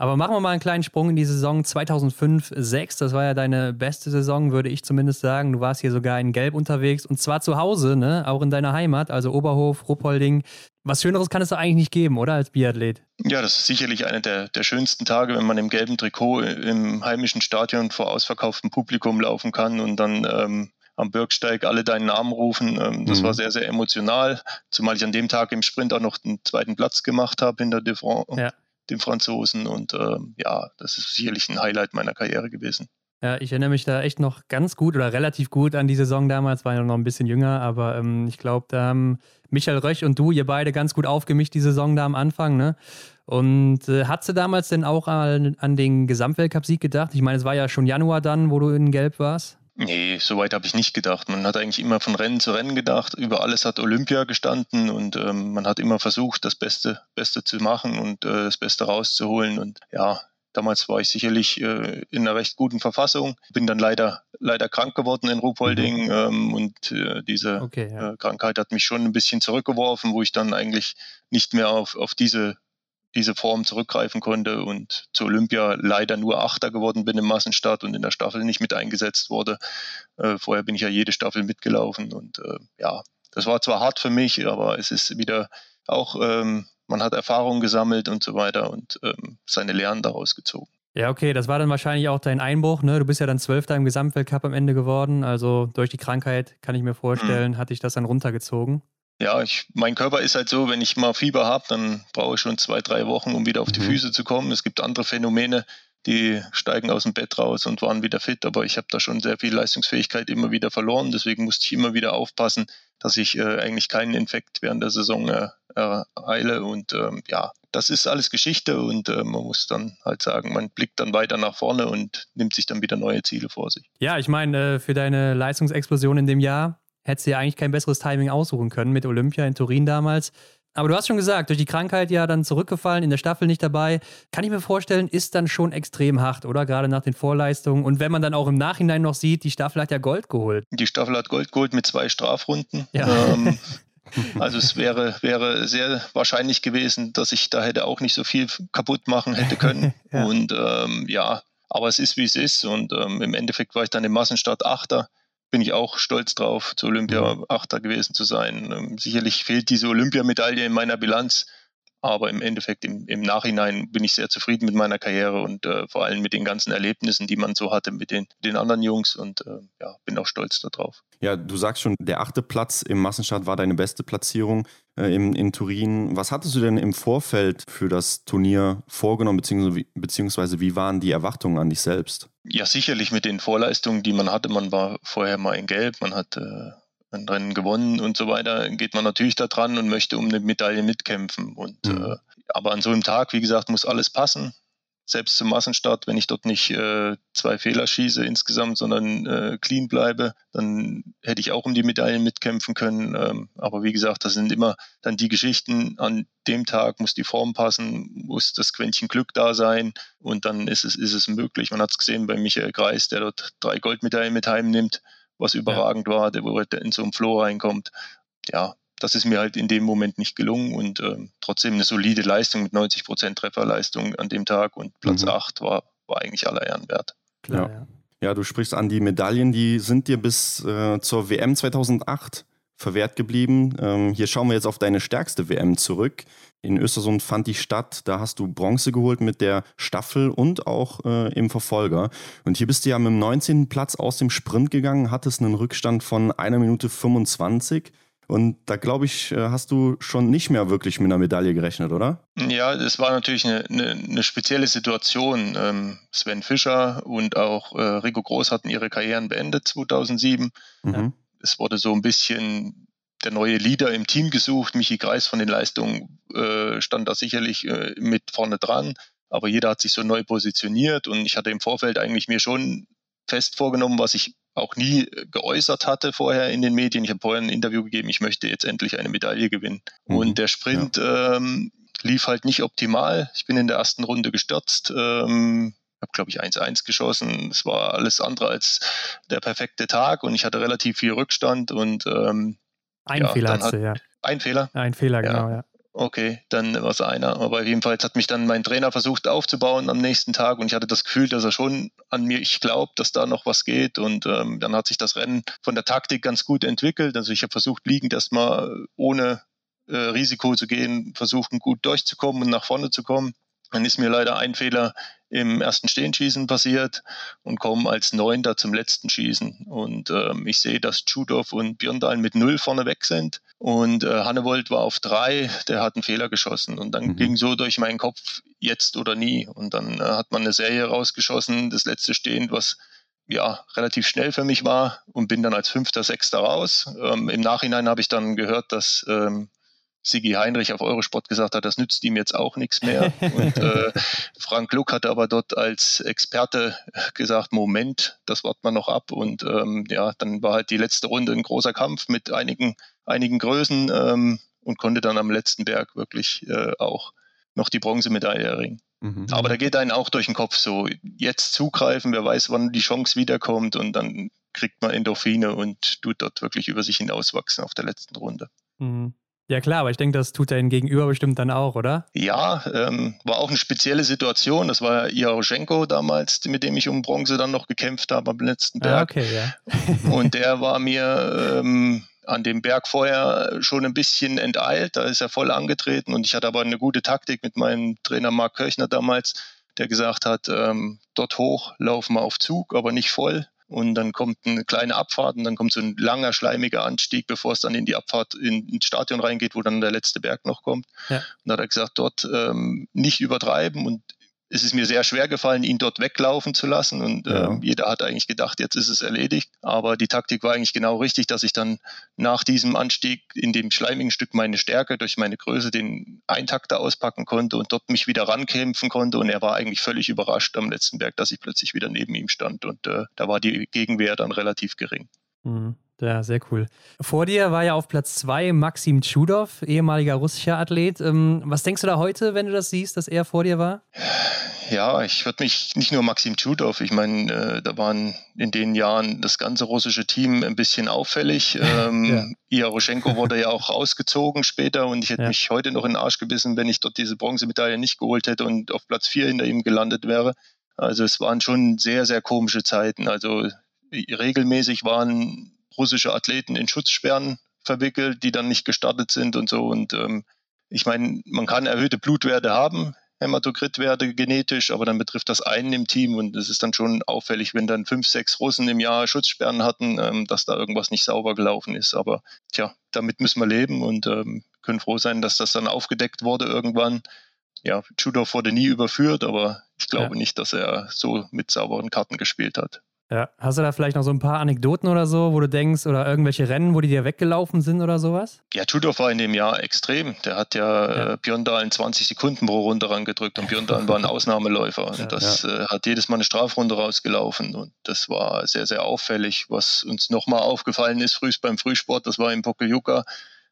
Aber machen wir mal einen kleinen Sprung in die Saison 2005-6. Das war ja deine beste Saison, würde ich zumindest sagen. Du warst hier sogar in Gelb unterwegs und zwar zu Hause, ne? auch in deiner Heimat, also Oberhof, Ruppolding. Was Schöneres kann es doch eigentlich nicht geben, oder als Biathlet? Ja, das ist sicherlich einer der, der schönsten Tage, wenn man im gelben Trikot im heimischen Stadion vor ausverkauftem Publikum laufen kann und dann ähm, am Bürgsteig alle deinen Namen rufen. Ähm, das mhm. war sehr, sehr emotional, zumal ich an dem Tag im Sprint auch noch den zweiten Platz gemacht habe hinter Devron. Ja den Franzosen. Und ähm, ja, das ist sicherlich ein Highlight meiner Karriere gewesen. Ja, ich erinnere mich da echt noch ganz gut oder relativ gut an die Saison damals, war ja noch ein bisschen jünger, aber ähm, ich glaube, da haben Michael Röch und du, ihr beide ganz gut aufgemischt, die Saison da am Anfang, ne? Und äh, hat sie damals denn auch an, an den Gesamtweltcup-Sieg gedacht? Ich meine, es war ja schon Januar dann, wo du in Gelb warst. Nee, so weit habe ich nicht gedacht. Man hat eigentlich immer von Rennen zu Rennen gedacht. Über alles hat Olympia gestanden und ähm, man hat immer versucht, das Beste, Beste zu machen und äh, das Beste rauszuholen. Und ja, damals war ich sicherlich äh, in einer recht guten Verfassung. Bin dann leider, leider krank geworden in Ruhpolding mhm. ähm, und äh, diese okay, ja. Äh, Krankheit hat mich schon ein bisschen zurückgeworfen, wo ich dann eigentlich nicht mehr auf, auf diese diese Form zurückgreifen konnte und zu Olympia leider nur Achter geworden bin im Massenstart und in der Staffel nicht mit eingesetzt wurde. Äh, vorher bin ich ja jede Staffel mitgelaufen und äh, ja, das war zwar hart für mich, aber es ist wieder auch, ähm, man hat Erfahrungen gesammelt und so weiter und ähm, seine Lehren daraus gezogen. Ja, okay, das war dann wahrscheinlich auch dein Einbruch. Ne? Du bist ja dann Zwölfter im Gesamtweltcup am Ende geworden. Also durch die Krankheit, kann ich mir vorstellen, mhm. hat dich das dann runtergezogen ja, ich, mein Körper ist halt so, wenn ich mal Fieber habe, dann brauche ich schon zwei, drei Wochen, um wieder auf die mhm. Füße zu kommen. Es gibt andere Phänomene, die steigen aus dem Bett raus und waren wieder fit, aber ich habe da schon sehr viel Leistungsfähigkeit immer wieder verloren. Deswegen musste ich immer wieder aufpassen, dass ich äh, eigentlich keinen Infekt während der Saison äh, ereile. Und ähm, ja, das ist alles Geschichte und äh, man muss dann halt sagen, man blickt dann weiter nach vorne und nimmt sich dann wieder neue Ziele vor sich. Ja, ich meine, äh, für deine Leistungsexplosion in dem Jahr hättest du ja eigentlich kein besseres Timing aussuchen können mit Olympia in Turin damals. Aber du hast schon gesagt, durch die Krankheit ja dann zurückgefallen, in der Staffel nicht dabei. Kann ich mir vorstellen, ist dann schon extrem hart, oder? Gerade nach den Vorleistungen. Und wenn man dann auch im Nachhinein noch sieht, die Staffel hat ja Gold geholt. Die Staffel hat Gold geholt mit zwei Strafrunden. Ja. Ähm, also es wäre, wäre sehr wahrscheinlich gewesen, dass ich da hätte auch nicht so viel kaputt machen hätte können. ja. Und ähm, ja, aber es ist wie es ist. Und ähm, im Endeffekt war ich dann im Massenstart Achter bin ich auch stolz drauf, zu Olympia. Achter gewesen zu sein. Ähm, sicherlich fehlt diese Olympiamedaille in meiner Bilanz, aber im Endeffekt im, im Nachhinein bin ich sehr zufrieden mit meiner Karriere und äh, vor allem mit den ganzen Erlebnissen, die man so hatte mit den, den anderen Jungs und äh, ja, bin auch stolz darauf. Ja, du sagst schon, der achte Platz im Massenstart war deine beste Platzierung äh, in, in Turin. Was hattest du denn im Vorfeld für das Turnier vorgenommen, beziehungsweise, beziehungsweise wie waren die Erwartungen an dich selbst? Ja, sicherlich mit den Vorleistungen, die man hatte. Man war vorher mal in Gelb, man hat äh, ein Rennen gewonnen und so weiter, geht man natürlich da dran und möchte um eine Medaille mitkämpfen. Und mhm. äh, aber an so einem Tag, wie gesagt, muss alles passen. Selbst zum Massenstart, wenn ich dort nicht äh, zwei Fehler schieße insgesamt, sondern äh, clean bleibe, dann hätte ich auch um die Medaillen mitkämpfen können. Ähm, aber wie gesagt, das sind immer dann die Geschichten. An dem Tag muss die Form passen, muss das Quäntchen Glück da sein und dann ist es, ist es möglich. Man hat es gesehen bei Michael Kreis, der dort drei Goldmedaillen mit heimnimmt was überragend ja. war, der, wo er in so einen Flow reinkommt. Ja, das ist mir halt in dem Moment nicht gelungen und äh, trotzdem eine solide Leistung mit 90 Prozent Trefferleistung an dem Tag und Platz mhm. 8 war, war eigentlich aller Ehren wert. Klar, ja. ja. du sprichst an die Medaillen, die sind dir bis äh, zur WM 2008 verwehrt geblieben. Ähm, hier schauen wir jetzt auf deine stärkste WM zurück. In Östersund fand die statt. Da hast du Bronze geholt mit der Staffel und auch äh, im Verfolger. Und hier bist du ja mit dem 19. Platz aus dem Sprint gegangen, hattest einen Rückstand von einer Minute 25. Und da glaube ich, äh, hast du schon nicht mehr wirklich mit einer Medaille gerechnet, oder? Ja, es war natürlich eine, eine, eine spezielle Situation. Ähm, Sven Fischer und auch äh, Rico Groß hatten ihre Karrieren beendet 2007. Mhm. Es wurde so ein bisschen der neue Leader im Team gesucht. Michi Kreis von den Leistungen äh, stand da sicherlich äh, mit vorne dran, aber jeder hat sich so neu positioniert und ich hatte im Vorfeld eigentlich mir schon fest vorgenommen, was ich auch nie geäußert hatte vorher in den Medien. Ich habe vorher ein Interview gegeben, ich möchte jetzt endlich eine Medaille gewinnen. Mhm. Und der Sprint ja. ähm, lief halt nicht optimal. Ich bin in der ersten Runde gestürzt. Ähm, habe, glaube ich, 1-1 geschossen. Es war alles andere als der perfekte Tag und ich hatte relativ viel Rückstand und ähm, ein ja, Fehler hat, du, ja. Ein Fehler? Ein Fehler, genau, ja. ja. Okay, dann war es einer. Aber jedenfalls hat mich dann mein Trainer versucht aufzubauen am nächsten Tag und ich hatte das Gefühl, dass er schon an mir, ich glaube, dass da noch was geht. Und ähm, dann hat sich das Rennen von der Taktik ganz gut entwickelt. Also ich habe versucht, liegend erstmal ohne äh, Risiko zu gehen, versuchen gut durchzukommen und nach vorne zu kommen. Dann ist mir leider ein Fehler im ersten Stehenschießen passiert und komme als Neunter zum letzten Schießen. Und ähm, ich sehe, dass Tschudow und Björndal mit null vorne weg sind. Und äh, Hannewold war auf drei, der hat einen Fehler geschossen. Und dann mhm. ging so durch meinen Kopf, jetzt oder nie. Und dann äh, hat man eine Serie rausgeschossen, das letzte Stehen, was ja, relativ schnell für mich war und bin dann als Fünfter, Sechster raus. Ähm, Im Nachhinein habe ich dann gehört, dass ähm, Sigi Heinrich auf Eurosport gesagt hat, das nützt ihm jetzt auch nichts mehr. Und äh, Frank Luck hatte aber dort als Experte gesagt, Moment, das wartet man noch ab. Und ähm, ja, dann war halt die letzte Runde ein großer Kampf mit einigen, einigen Größen ähm, und konnte dann am letzten Berg wirklich äh, auch noch die Bronzemedaille erringen. Mhm. Aber da geht einen auch durch den Kopf so, jetzt zugreifen, wer weiß, wann die Chance wiederkommt und dann kriegt man Endorphine und tut dort wirklich über sich hinauswachsen auf der letzten Runde. Mhm. Ja klar, aber ich denke, das tut dein Gegenüber bestimmt dann auch, oder? Ja, ähm, war auch eine spezielle Situation. Das war Jaroschenko damals, mit dem ich um Bronze dann noch gekämpft habe am letzten ah, Berg. Ah, okay, ja. Und der war mir ähm, an dem Berg vorher schon ein bisschen enteilt. Da ist er voll angetreten und ich hatte aber eine gute Taktik mit meinem Trainer Marc Kirchner damals, der gesagt hat, ähm, dort hoch laufen wir auf Zug, aber nicht voll und dann kommt eine kleine Abfahrt und dann kommt so ein langer, schleimiger Anstieg, bevor es dann in die Abfahrt in, ins Stadion reingeht, wo dann der letzte Berg noch kommt. Ja. Und da hat er gesagt, dort ähm, nicht übertreiben und es ist mir sehr schwer gefallen, ihn dort weglaufen zu lassen. Und ja. äh, jeder hat eigentlich gedacht, jetzt ist es erledigt. Aber die Taktik war eigentlich genau richtig, dass ich dann nach diesem Anstieg in dem schleimigen Stück meine Stärke durch meine Größe den Eintakter auspacken konnte und dort mich wieder rankämpfen konnte. Und er war eigentlich völlig überrascht am letzten Berg, dass ich plötzlich wieder neben ihm stand. Und äh, da war die Gegenwehr dann relativ gering. Mhm. Ja, sehr cool. Vor dir war ja auf Platz zwei Maxim Tschudow, ehemaliger russischer Athlet. Ähm, was denkst du da heute, wenn du das siehst, dass er vor dir war? Ja, ich würde mich nicht nur Maxim Tschudow, ich meine, äh, da waren in den Jahren das ganze russische Team ein bisschen auffällig. Ähm, ja. Iaroschenko wurde ja auch rausgezogen später und ich hätte ja. mich heute noch in den Arsch gebissen, wenn ich dort diese Bronzemedaille nicht geholt hätte und auf Platz vier hinter ihm gelandet wäre. Also es waren schon sehr, sehr komische Zeiten. Also regelmäßig waren russische Athleten in Schutzsperren verwickelt, die dann nicht gestartet sind und so. Und ähm, ich meine, man kann erhöhte Blutwerte haben, Hämatokritwerte genetisch, aber dann betrifft das einen im Team und es ist dann schon auffällig, wenn dann fünf, sechs Russen im Jahr Schutzsperren hatten, ähm, dass da irgendwas nicht sauber gelaufen ist. Aber tja, damit müssen wir leben und ähm, können froh sein, dass das dann aufgedeckt wurde irgendwann. Ja, Chudov wurde nie überführt, aber ich glaube ja. nicht, dass er so mit sauberen Karten gespielt hat. Ja, hast du da vielleicht noch so ein paar Anekdoten oder so, wo du denkst, oder irgendwelche Rennen, wo die dir weggelaufen sind oder sowas? Ja, Tudor war in dem Jahr extrem. Der hat ja, ja. Äh, Björn Dahl in 20 Sekunden pro Runde rangedrückt und Björn Dahl war ein Ausnahmeläufer. Und ja, das ja. Äh, hat jedes Mal eine Strafrunde rausgelaufen und das war sehr, sehr auffällig. Was uns nochmal aufgefallen ist, frühst beim Frühsport, das war in Pokeljuka,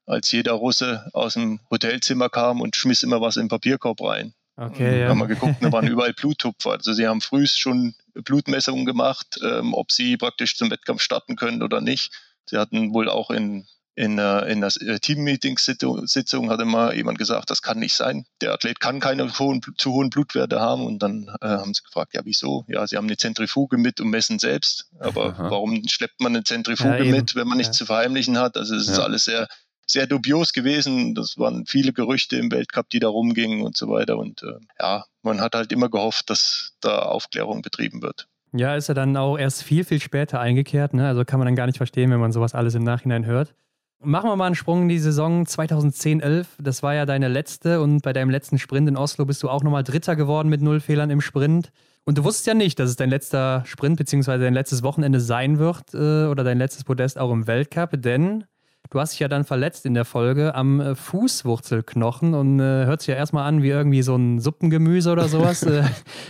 als jeder Russe aus dem Hotelzimmer kam und schmiss immer was im Papierkorb rein. Okay, ja. haben wir geguckt, da waren überall Bluttupfer. Also sie haben früh schon Blutmessungen gemacht, ähm, ob sie praktisch zum Wettkampf starten können oder nicht. Sie hatten wohl auch in, in, äh, in der äh, Team-Meeting-Sitzung hatte mal jemand gesagt, das kann nicht sein. Der Athlet kann keine hohen, zu hohen Blutwerte haben. Und dann äh, haben sie gefragt, ja, wieso? Ja, sie haben eine Zentrifuge mit und messen selbst. Aber Aha. warum schleppt man eine Zentrifuge ja, mit, wenn man nichts ja. zu verheimlichen hat? Also es ist alles sehr sehr dubios gewesen. Das waren viele Gerüchte im Weltcup, die da rumgingen und so weiter. Und äh, ja, man hat halt immer gehofft, dass da Aufklärung betrieben wird. Ja, ist er dann auch erst viel, viel später eingekehrt. Ne? Also kann man dann gar nicht verstehen, wenn man sowas alles im Nachhinein hört. Machen wir mal einen Sprung in die Saison 2010-11. Das war ja deine letzte und bei deinem letzten Sprint in Oslo bist du auch nochmal Dritter geworden mit null Fehlern im Sprint. Und du wusstest ja nicht, dass es dein letzter Sprint bzw. dein letztes Wochenende sein wird äh, oder dein letztes Podest auch im Weltcup, denn Du hast dich ja dann verletzt in der Folge am äh, Fußwurzelknochen und äh, hört sich ja erstmal an wie irgendwie so ein Suppengemüse oder sowas. äh,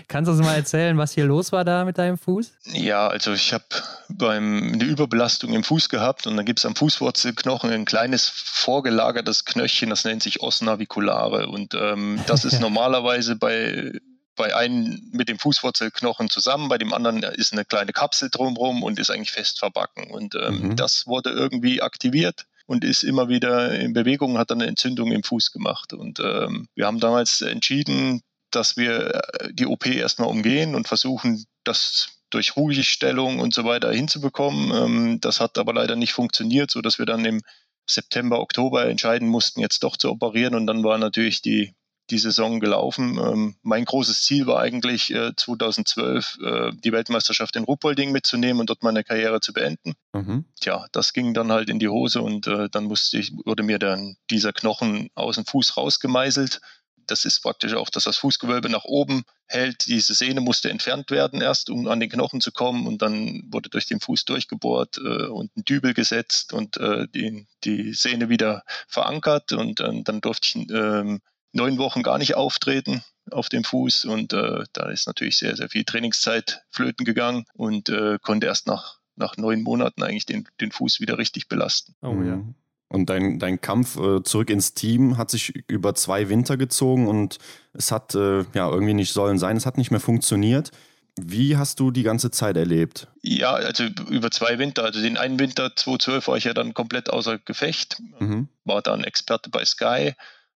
kannst du uns mal erzählen, was hier los war da mit deinem Fuß? Ja, also ich habe beim eine Überbelastung im Fuß gehabt und dann gibt es am Fußwurzelknochen ein kleines vorgelagertes Knöchchen, das nennt sich Os naviculare und ähm, das ist normalerweise bei bei einem mit dem Fußwurzelknochen zusammen, bei dem anderen ist eine kleine Kapsel drumherum und ist eigentlich fest verbacken. Und ähm, mhm. das wurde irgendwie aktiviert und ist immer wieder in Bewegung, hat dann eine Entzündung im Fuß gemacht. Und ähm, wir haben damals entschieden, dass wir äh, die OP erstmal umgehen und versuchen, das durch Ruhigstellung und so weiter hinzubekommen. Ähm, das hat aber leider nicht funktioniert, sodass wir dann im September, Oktober entscheiden mussten, jetzt doch zu operieren. Und dann war natürlich die die Saison gelaufen. Ähm, mein großes Ziel war eigentlich äh, 2012 äh, die Weltmeisterschaft in Ruppolding mitzunehmen und dort meine Karriere zu beenden. Mhm. Tja, das ging dann halt in die Hose und äh, dann musste ich, wurde mir dann dieser Knochen aus dem Fuß rausgemeißelt. Das ist praktisch auch, dass das Fußgewölbe nach oben hält. Diese Sehne musste entfernt werden erst, um an den Knochen zu kommen. Und dann wurde durch den Fuß durchgebohrt äh, und ein Dübel gesetzt und äh, die, die Sehne wieder verankert. Und äh, dann durfte ich ähm, neun Wochen gar nicht auftreten auf dem Fuß und äh, da ist natürlich sehr, sehr viel Trainingszeit flöten gegangen und äh, konnte erst nach, nach neun Monaten eigentlich den, den Fuß wieder richtig belasten. Oh ja. Mhm. Und dein, dein Kampf äh, zurück ins Team hat sich über zwei Winter gezogen und es hat äh, ja irgendwie nicht sollen sein, es hat nicht mehr funktioniert. Wie hast du die ganze Zeit erlebt? Ja, also über zwei Winter. Also den einen Winter 2012 war ich ja dann komplett außer Gefecht, mhm. war dann Experte bei Sky,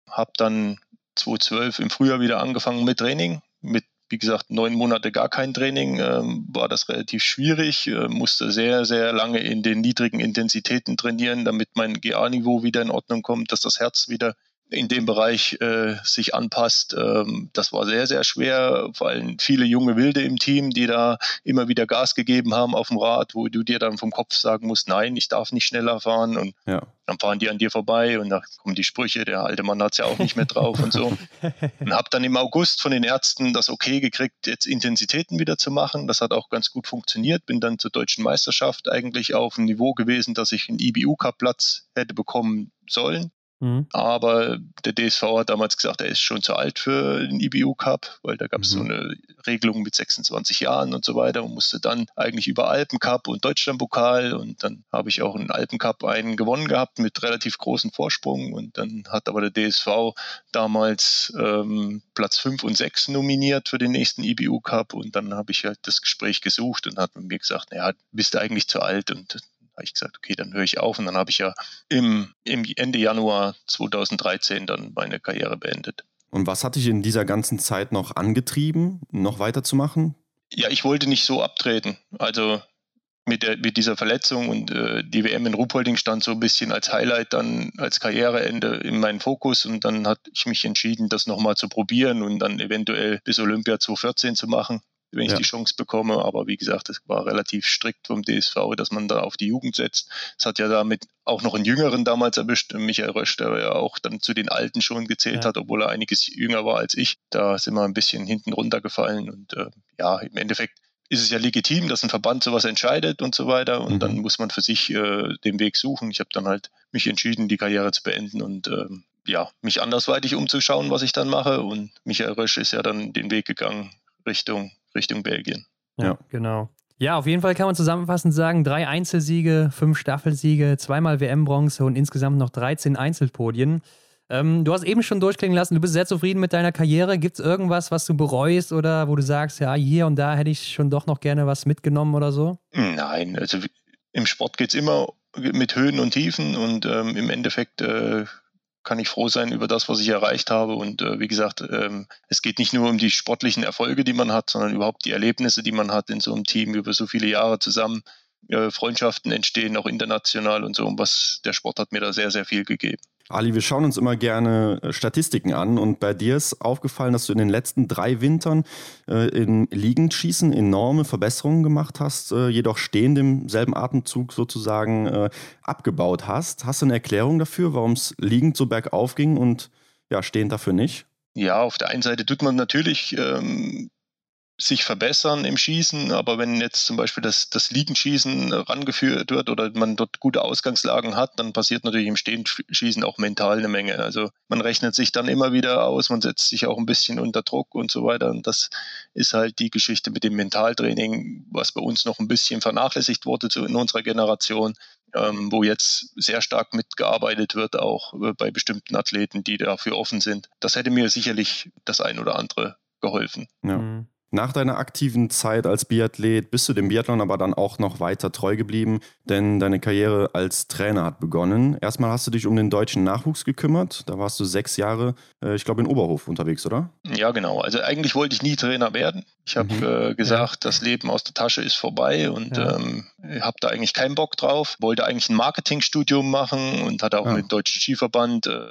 habe dann 2012 im Frühjahr wieder angefangen mit Training. Mit, wie gesagt, neun Monate gar kein Training ähm, war das relativ schwierig. Äh, musste sehr, sehr lange in den niedrigen Intensitäten trainieren, damit mein GA-Niveau wieder in Ordnung kommt, dass das Herz wieder in dem Bereich äh, sich anpasst. Ähm, das war sehr, sehr schwer, vor allem viele junge Wilde im Team, die da immer wieder Gas gegeben haben auf dem Rad, wo du dir dann vom Kopf sagen musst, nein, ich darf nicht schneller fahren und ja. dann fahren die an dir vorbei und da kommen die Sprüche, der alte Mann hat es ja auch nicht mehr drauf und so. Und habe dann im August von den Ärzten das okay gekriegt, jetzt Intensitäten wieder zu machen. Das hat auch ganz gut funktioniert. Bin dann zur deutschen Meisterschaft eigentlich auf einem Niveau gewesen, dass ich einen IBU-Cup-Platz hätte bekommen sollen. Mhm. Aber der DSV hat damals gesagt, er ist schon zu alt für den IBU Cup, weil da gab es mhm. so eine Regelung mit 26 Jahren und so weiter und musste dann eigentlich über Alpencup und Deutschlandpokal und dann habe ich auch einen Alpencup einen gewonnen gehabt mit relativ großen Vorsprung und dann hat aber der DSV damals ähm, Platz 5 und 6 nominiert für den nächsten IBU Cup und dann habe ich halt das Gespräch gesucht und hat mir gesagt, naja, bist du eigentlich zu alt und habe ich gesagt, okay, dann höre ich auf. Und dann habe ich ja im, im Ende Januar 2013 dann meine Karriere beendet. Und was hat dich in dieser ganzen Zeit noch angetrieben, noch weiterzumachen? Ja, ich wollte nicht so abtreten. Also mit, der, mit dieser Verletzung und äh, die WM in Ruhpolding stand so ein bisschen als Highlight dann als Karriereende in meinen Fokus und dann hatte ich mich entschieden, das nochmal zu probieren und dann eventuell bis Olympia 2014 zu machen, wenn ich ja. die Chance bekomme. Aber wie gesagt, es war relativ strikt vom DSV, dass man da auf die Jugend setzt. Es hat ja damit auch noch einen Jüngeren damals erwischt, Michael Rösch, der ja auch dann zu den Alten schon gezählt ja. hat, obwohl er einiges jünger war als ich. Da sind wir ein bisschen hinten runtergefallen und äh, ja, im Endeffekt ist es ja legitim, dass ein Verband sowas entscheidet und so weiter. Und mhm. dann muss man für sich äh, den Weg suchen. Ich habe dann halt mich entschieden, die Karriere zu beenden und ähm, ja, mich andersweitig umzuschauen, was ich dann mache. Und Michael Rösch ist ja dann den Weg gegangen Richtung, Richtung Belgien. Ja, ja, genau. Ja, auf jeden Fall kann man zusammenfassend sagen, drei Einzelsiege, fünf Staffelsiege, zweimal WM-Bronze und insgesamt noch 13 Einzelpodien. Ähm, du hast eben schon durchklingen lassen, du bist sehr zufrieden mit deiner Karriere. Gibt es irgendwas, was du bereust oder wo du sagst, ja, hier und da hätte ich schon doch noch gerne was mitgenommen oder so? Nein, also im Sport geht es immer mit Höhen und Tiefen und ähm, im Endeffekt äh, kann ich froh sein über das, was ich erreicht habe. Und äh, wie gesagt, ähm, es geht nicht nur um die sportlichen Erfolge, die man hat, sondern überhaupt die Erlebnisse, die man hat in so einem Team über so viele Jahre zusammen. Äh, Freundschaften entstehen, auch international und so. Und was der Sport hat mir da sehr, sehr viel gegeben. Ali, wir schauen uns immer gerne äh, Statistiken an und bei dir ist aufgefallen, dass du in den letzten drei Wintern äh, im Liegenschießen enorme Verbesserungen gemacht hast, äh, jedoch stehend im selben Atemzug sozusagen äh, abgebaut hast. Hast du eine Erklärung dafür, warum es liegend so bergauf ging und ja, stehend dafür nicht? Ja, auf der einen Seite tut man natürlich ähm, sich verbessern im Schießen, aber wenn jetzt zum Beispiel das, das Liegenschießen rangeführt wird oder man dort gute Ausgangslagen hat, dann passiert natürlich im Stehenschießen auch mental eine Menge. Also man rechnet sich dann immer wieder aus, man setzt sich auch ein bisschen unter Druck und so weiter. Und das ist halt die Geschichte mit dem Mentaltraining, was bei uns noch ein bisschen vernachlässigt wurde in unserer Generation. Ähm, wo jetzt sehr stark mitgearbeitet wird, auch äh, bei bestimmten Athleten, die dafür offen sind. Das hätte mir sicherlich das ein oder andere geholfen. Ja. Mhm. Nach deiner aktiven Zeit als Biathlet bist du dem Biathlon aber dann auch noch weiter treu geblieben, denn deine Karriere als Trainer hat begonnen. Erstmal hast du dich um den deutschen Nachwuchs gekümmert. Da warst du sechs Jahre, äh, ich glaube, in Oberhof unterwegs, oder? Ja, genau. Also eigentlich wollte ich nie Trainer werden. Ich habe mhm. äh, gesagt, ja. das Leben aus der Tasche ist vorbei und ja. ähm, habe da eigentlich keinen Bock drauf. Wollte eigentlich ein Marketingstudium machen und hatte auch ja. mit dem Deutschen Skiverband äh,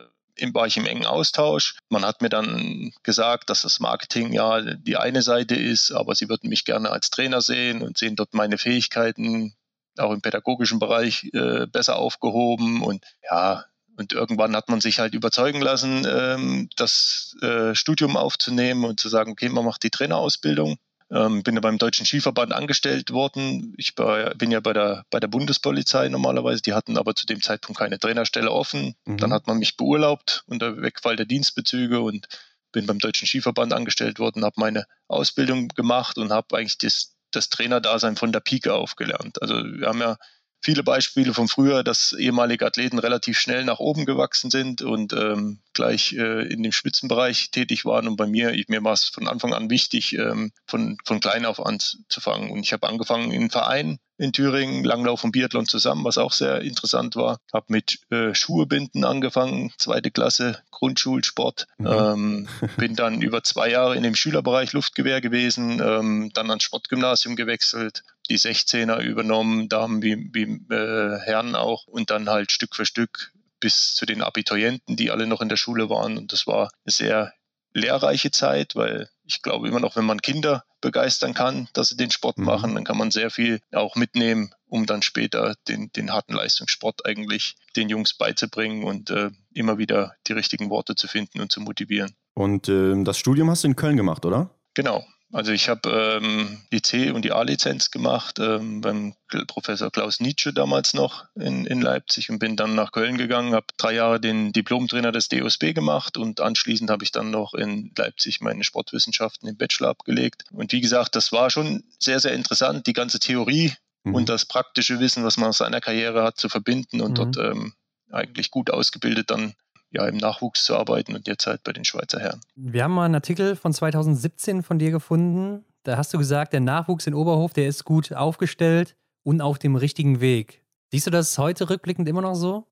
war ich im engen Austausch. Man hat mir dann gesagt, dass das Marketing ja die eine Seite ist, aber sie würden mich gerne als Trainer sehen und sehen dort meine Fähigkeiten auch im pädagogischen Bereich äh, besser aufgehoben. Und ja, und irgendwann hat man sich halt überzeugen lassen, ähm, das äh, Studium aufzunehmen und zu sagen, okay, man macht die Trainerausbildung. Ähm, bin ja beim Deutschen Skiverband angestellt worden. Ich bin ja bei der, bei der Bundespolizei normalerweise. Die hatten aber zu dem Zeitpunkt keine Trainerstelle offen. Mhm. Dann hat man mich beurlaubt unter Wegfall der Dienstbezüge und bin beim Deutschen Skiverband angestellt worden, habe meine Ausbildung gemacht und habe eigentlich das, das Trainerdasein von der Pike aufgelernt. Also wir haben ja viele Beispiele von früher, dass ehemalige Athleten relativ schnell nach oben gewachsen sind und ähm, gleich äh, in dem Spitzenbereich tätig waren. Und bei mir, ich, mir war es von Anfang an wichtig, ähm, von, von klein auf anzufangen. Und ich habe angefangen in Verein in Thüringen, Langlauf und Biathlon zusammen, was auch sehr interessant war. Habe mit äh, Schuhebinden angefangen, zweite Klasse Grundschulsport. Mhm. Ähm, bin dann über zwei Jahre in dem Schülerbereich Luftgewehr gewesen, ähm, dann ans Sportgymnasium gewechselt, die 16er übernommen, Damen wie, wie äh, Herren auch und dann halt Stück für Stück bis zu den Abiturienten, die alle noch in der Schule waren. Und das war eine sehr lehrreiche Zeit, weil ich glaube immer noch, wenn man Kinder begeistern kann, dass sie den Sport mhm. machen, dann kann man sehr viel auch mitnehmen, um dann später den, den harten Leistungssport eigentlich den Jungs beizubringen und äh, immer wieder die richtigen Worte zu finden und zu motivieren. Und äh, das Studium hast du in Köln gemacht, oder? Genau, also ich habe ähm, die C- und die A-Lizenz gemacht ähm, beim Professor Klaus Nietzsche damals noch in, in Leipzig und bin dann nach Köln gegangen, habe drei Jahre den Diplomtrainer des DOSB gemacht und anschließend habe ich dann noch in Leipzig meine Sportwissenschaften im Bachelor abgelegt. Und wie gesagt, das war schon sehr, sehr interessant, die ganze Theorie mhm. und das praktische Wissen, was man aus seiner Karriere hat, zu verbinden und mhm. dort ähm, eigentlich gut ausgebildet dann ja, im Nachwuchs zu arbeiten und jetzt halt bei den Schweizer Herren. Wir haben mal einen Artikel von 2017 von dir gefunden. Da hast du gesagt, der Nachwuchs in Oberhof, der ist gut aufgestellt und auf dem richtigen Weg. Siehst du das heute rückblickend immer noch so?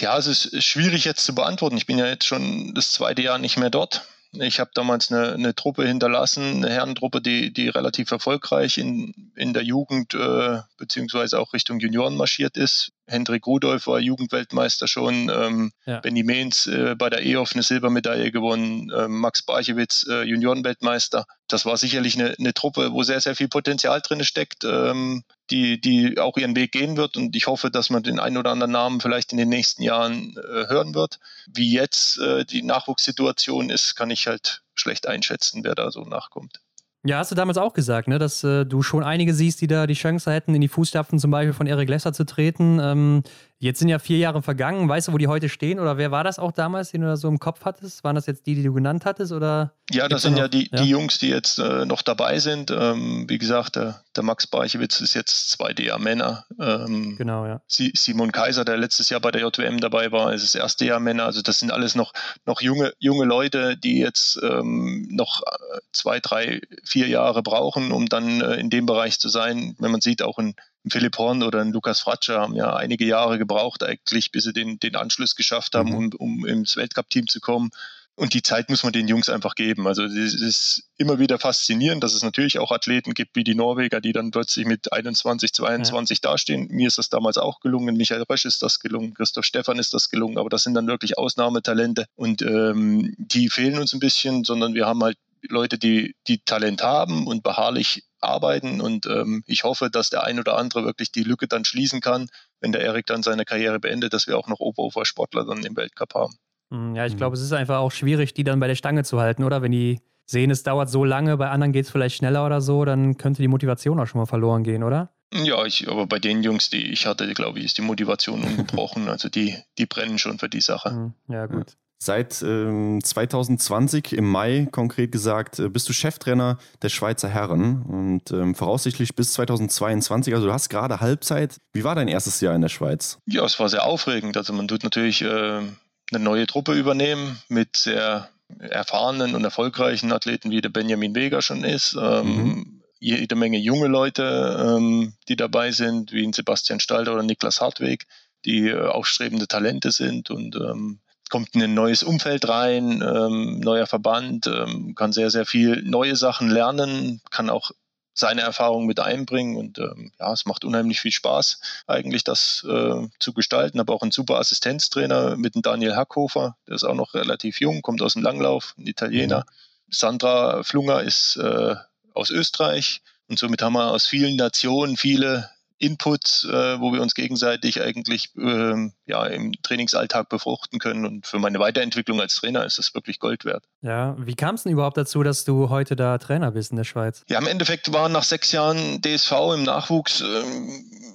Ja, es ist schwierig jetzt zu beantworten. Ich bin ja jetzt schon das zweite Jahr nicht mehr dort. Ich habe damals eine, eine, Truppe hinterlassen, eine Herrentruppe, die, die relativ erfolgreich in, in der Jugend äh, beziehungsweise auch Richtung Junioren marschiert ist. Hendrik Rudolf war Jugendweltmeister schon, ähm, ja. Benny Mehns äh, bei der EOF eine Silbermedaille gewonnen, äh, Max Barchewitz äh, Juniorenweltmeister. Das war sicherlich eine, eine, Truppe, wo sehr, sehr viel Potenzial drin steckt, ähm, die, die auch ihren Weg gehen wird. Und ich hoffe, dass man den einen oder anderen Namen vielleicht in den nächsten Jahren äh, hören wird. Wie jetzt äh, die Nachwuchssituation ist, kann ich halt schlecht einschätzen, wer da so nachkommt. Ja, hast du damals auch gesagt, ne, dass äh, du schon einige siehst, die da die Chance hätten, in die Fußstapfen zum Beispiel von Eric Lesser zu treten. Ähm, Jetzt sind ja vier Jahre vergangen. Weißt du, wo die heute stehen? Oder wer war das auch damals, den du da so im Kopf hattest? Waren das jetzt die, die du genannt hattest? Oder ja, das sind ja die, ja die, Jungs, die jetzt äh, noch dabei sind. Ähm, wie gesagt, der, der Max Barchewitz ist jetzt 2D-Männer. Ähm, genau, ja. Simon Kaiser, der letztes Jahr bei der JWM dabei war, ist das erste Jahr Männer. Also das sind alles noch, noch junge, junge Leute, die jetzt ähm, noch äh, zwei, drei, vier Jahre brauchen, um dann äh, in dem Bereich zu sein. Wenn man sieht, auch in Philipp Horn oder ein Lukas Fratscher haben ja einige Jahre gebraucht eigentlich, bis sie den, den Anschluss geschafft haben, mhm. um, um ins Weltcup-Team zu kommen. Und die Zeit muss man den Jungs einfach geben. Also es ist immer wieder faszinierend, dass es natürlich auch Athleten gibt wie die Norweger, die dann plötzlich mit 21, 22 ja. dastehen. Mir ist das damals auch gelungen, Michael Rösch ist das gelungen, Christoph Stefan ist das gelungen, aber das sind dann wirklich Ausnahmetalente und ähm, die fehlen uns ein bisschen, sondern wir haben halt Leute, die, die Talent haben und beharrlich arbeiten. Und ähm, ich hoffe, dass der ein oder andere wirklich die Lücke dann schließen kann, wenn der Erik dann seine Karriere beendet, dass wir auch noch Oberhofer-Sportler dann im Weltcup haben. Hm, ja, ich glaube, es ist einfach auch schwierig, die dann bei der Stange zu halten, oder? Wenn die sehen, es dauert so lange, bei anderen geht es vielleicht schneller oder so, dann könnte die Motivation auch schon mal verloren gehen, oder? Ja, ich, aber bei den Jungs, die ich hatte, glaube ich, ist die Motivation ungebrochen. also die, die brennen schon für die Sache. Hm, ja, gut. Seit ähm, 2020 im Mai konkret gesagt äh, bist du Cheftrainer der Schweizer Herren und ähm, voraussichtlich bis 2022. Also du hast gerade Halbzeit. Wie war dein erstes Jahr in der Schweiz? Ja, es war sehr aufregend. Also man tut natürlich äh, eine neue Truppe übernehmen mit sehr erfahrenen und erfolgreichen Athleten, wie der Benjamin Vega schon ist. Ähm, mhm. Jede Menge junge Leute, ähm, die dabei sind, wie ein Sebastian Stalter oder Niklas Hartweg, die äh, aufstrebende Talente sind und ähm, kommt in ein neues Umfeld rein, ähm, neuer Verband, ähm, kann sehr, sehr viel neue Sachen lernen, kann auch seine Erfahrungen mit einbringen und ähm, ja, es macht unheimlich viel Spaß, eigentlich das äh, zu gestalten. Aber auch ein super Assistenztrainer mit dem Daniel Hackhofer, der ist auch noch relativ jung, kommt aus dem Langlauf, ein Italiener. Mhm. Sandra Flunger ist äh, aus Österreich und somit haben wir aus vielen Nationen viele Inputs, äh, wo wir uns gegenseitig eigentlich äh, ja, im Trainingsalltag befruchten können. Und für meine Weiterentwicklung als Trainer ist das wirklich Gold wert. Ja, wie kam es denn überhaupt dazu, dass du heute da Trainer bist in der Schweiz? Ja, im Endeffekt war nach sechs Jahren DSV im Nachwuchs äh,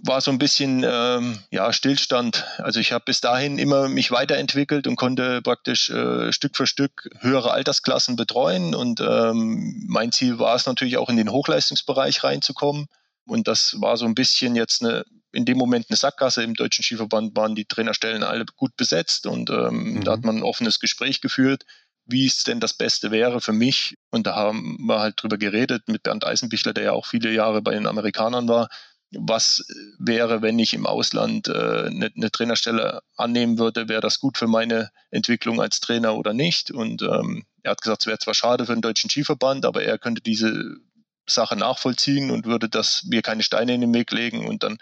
war so ein bisschen ähm, ja, Stillstand. Also ich habe bis dahin immer mich weiterentwickelt und konnte praktisch äh, Stück für Stück höhere Altersklassen betreuen. Und ähm, mein Ziel war es natürlich auch in den Hochleistungsbereich reinzukommen. Und das war so ein bisschen jetzt eine, in dem Moment eine Sackgasse. Im Deutschen Skiverband waren die Trainerstellen alle gut besetzt und ähm, mhm. da hat man ein offenes Gespräch geführt, wie es denn das Beste wäre für mich. Und da haben wir halt drüber geredet mit Bernd Eisenbichler, der ja auch viele Jahre bei den Amerikanern war. Was wäre, wenn ich im Ausland äh, eine, eine, Trainerstelle annehmen würde? Wäre das gut für meine Entwicklung als Trainer oder nicht? Und ähm, er hat gesagt, es wäre zwar schade für den Deutschen Skiverband, aber er könnte diese Sache nachvollziehen und würde das mir keine Steine in den Weg legen. Und dann,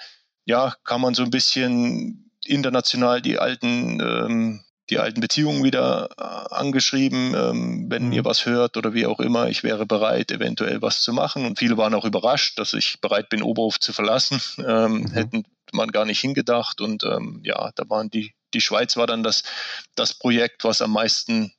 ja, kann man so ein bisschen international die alten, ähm, die alten Beziehungen wieder äh, angeschrieben, ähm, wenn mhm. ihr was hört oder wie auch immer, ich wäre bereit, eventuell was zu machen. Und viele waren auch überrascht, dass ich bereit bin, Oberhof zu verlassen. Ähm, mhm. Hätten man gar nicht hingedacht. Und ähm, ja, da waren die, die Schweiz war dann das, das Projekt, was am meisten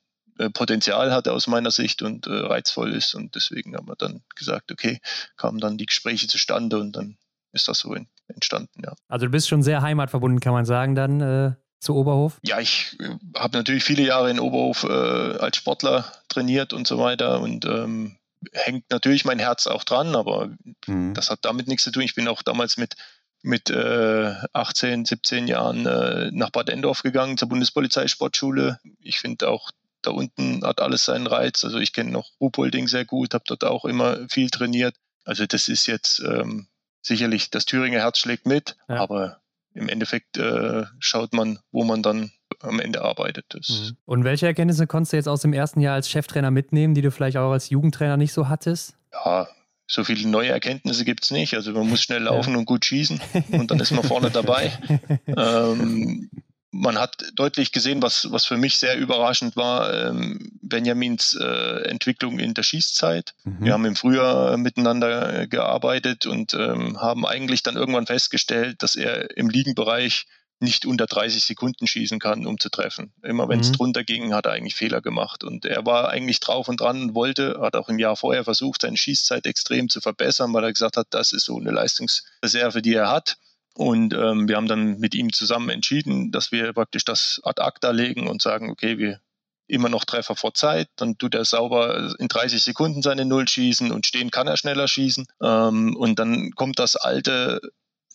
Potenzial hat aus meiner Sicht und äh, reizvoll ist. Und deswegen haben wir dann gesagt, okay, kamen dann die Gespräche zustande und dann ist das so in, entstanden, ja. Also du bist schon sehr heimatverbunden, kann man sagen, dann äh, zu Oberhof? Ja, ich äh, habe natürlich viele Jahre in Oberhof äh, als Sportler trainiert und so weiter und ähm, hängt natürlich mein Herz auch dran, aber mhm. das hat damit nichts zu tun. Ich bin auch damals mit mit äh, 18, 17 Jahren äh, nach Bad Endorf gegangen zur Bundespolizeisportschule. Ich finde auch da unten hat alles seinen Reiz. Also ich kenne noch Ruhpolding sehr gut, habe dort auch immer viel trainiert. Also das ist jetzt ähm, sicherlich, das Thüringer Herz schlägt mit, ja. aber im Endeffekt äh, schaut man, wo man dann am Ende arbeitet. Mhm. Und welche Erkenntnisse konntest du jetzt aus dem ersten Jahr als Cheftrainer mitnehmen, die du vielleicht auch als Jugendtrainer nicht so hattest? Ja, so viele neue Erkenntnisse gibt es nicht. Also man muss schnell laufen ja. und gut schießen und dann ist man vorne dabei. ähm, man hat deutlich gesehen, was, was für mich sehr überraschend war, ähm, Benjamins äh, Entwicklung in der Schießzeit. Mhm. Wir haben im Frühjahr miteinander gearbeitet und ähm, haben eigentlich dann irgendwann festgestellt, dass er im Liegenbereich nicht unter 30 Sekunden schießen kann, um zu treffen. Immer wenn es mhm. drunter ging, hat er eigentlich Fehler gemacht. Und er war eigentlich drauf und dran und wollte, hat auch im Jahr vorher versucht, seine Schießzeit extrem zu verbessern, weil er gesagt hat, das ist so eine Leistungsreserve, die er hat. Und ähm, wir haben dann mit ihm zusammen entschieden, dass wir praktisch das ad acta legen und sagen, okay, wir immer noch Treffer vor Zeit, dann tut er sauber in 30 Sekunden seine Null schießen und stehen kann er schneller schießen. Ähm, und dann kommt das alte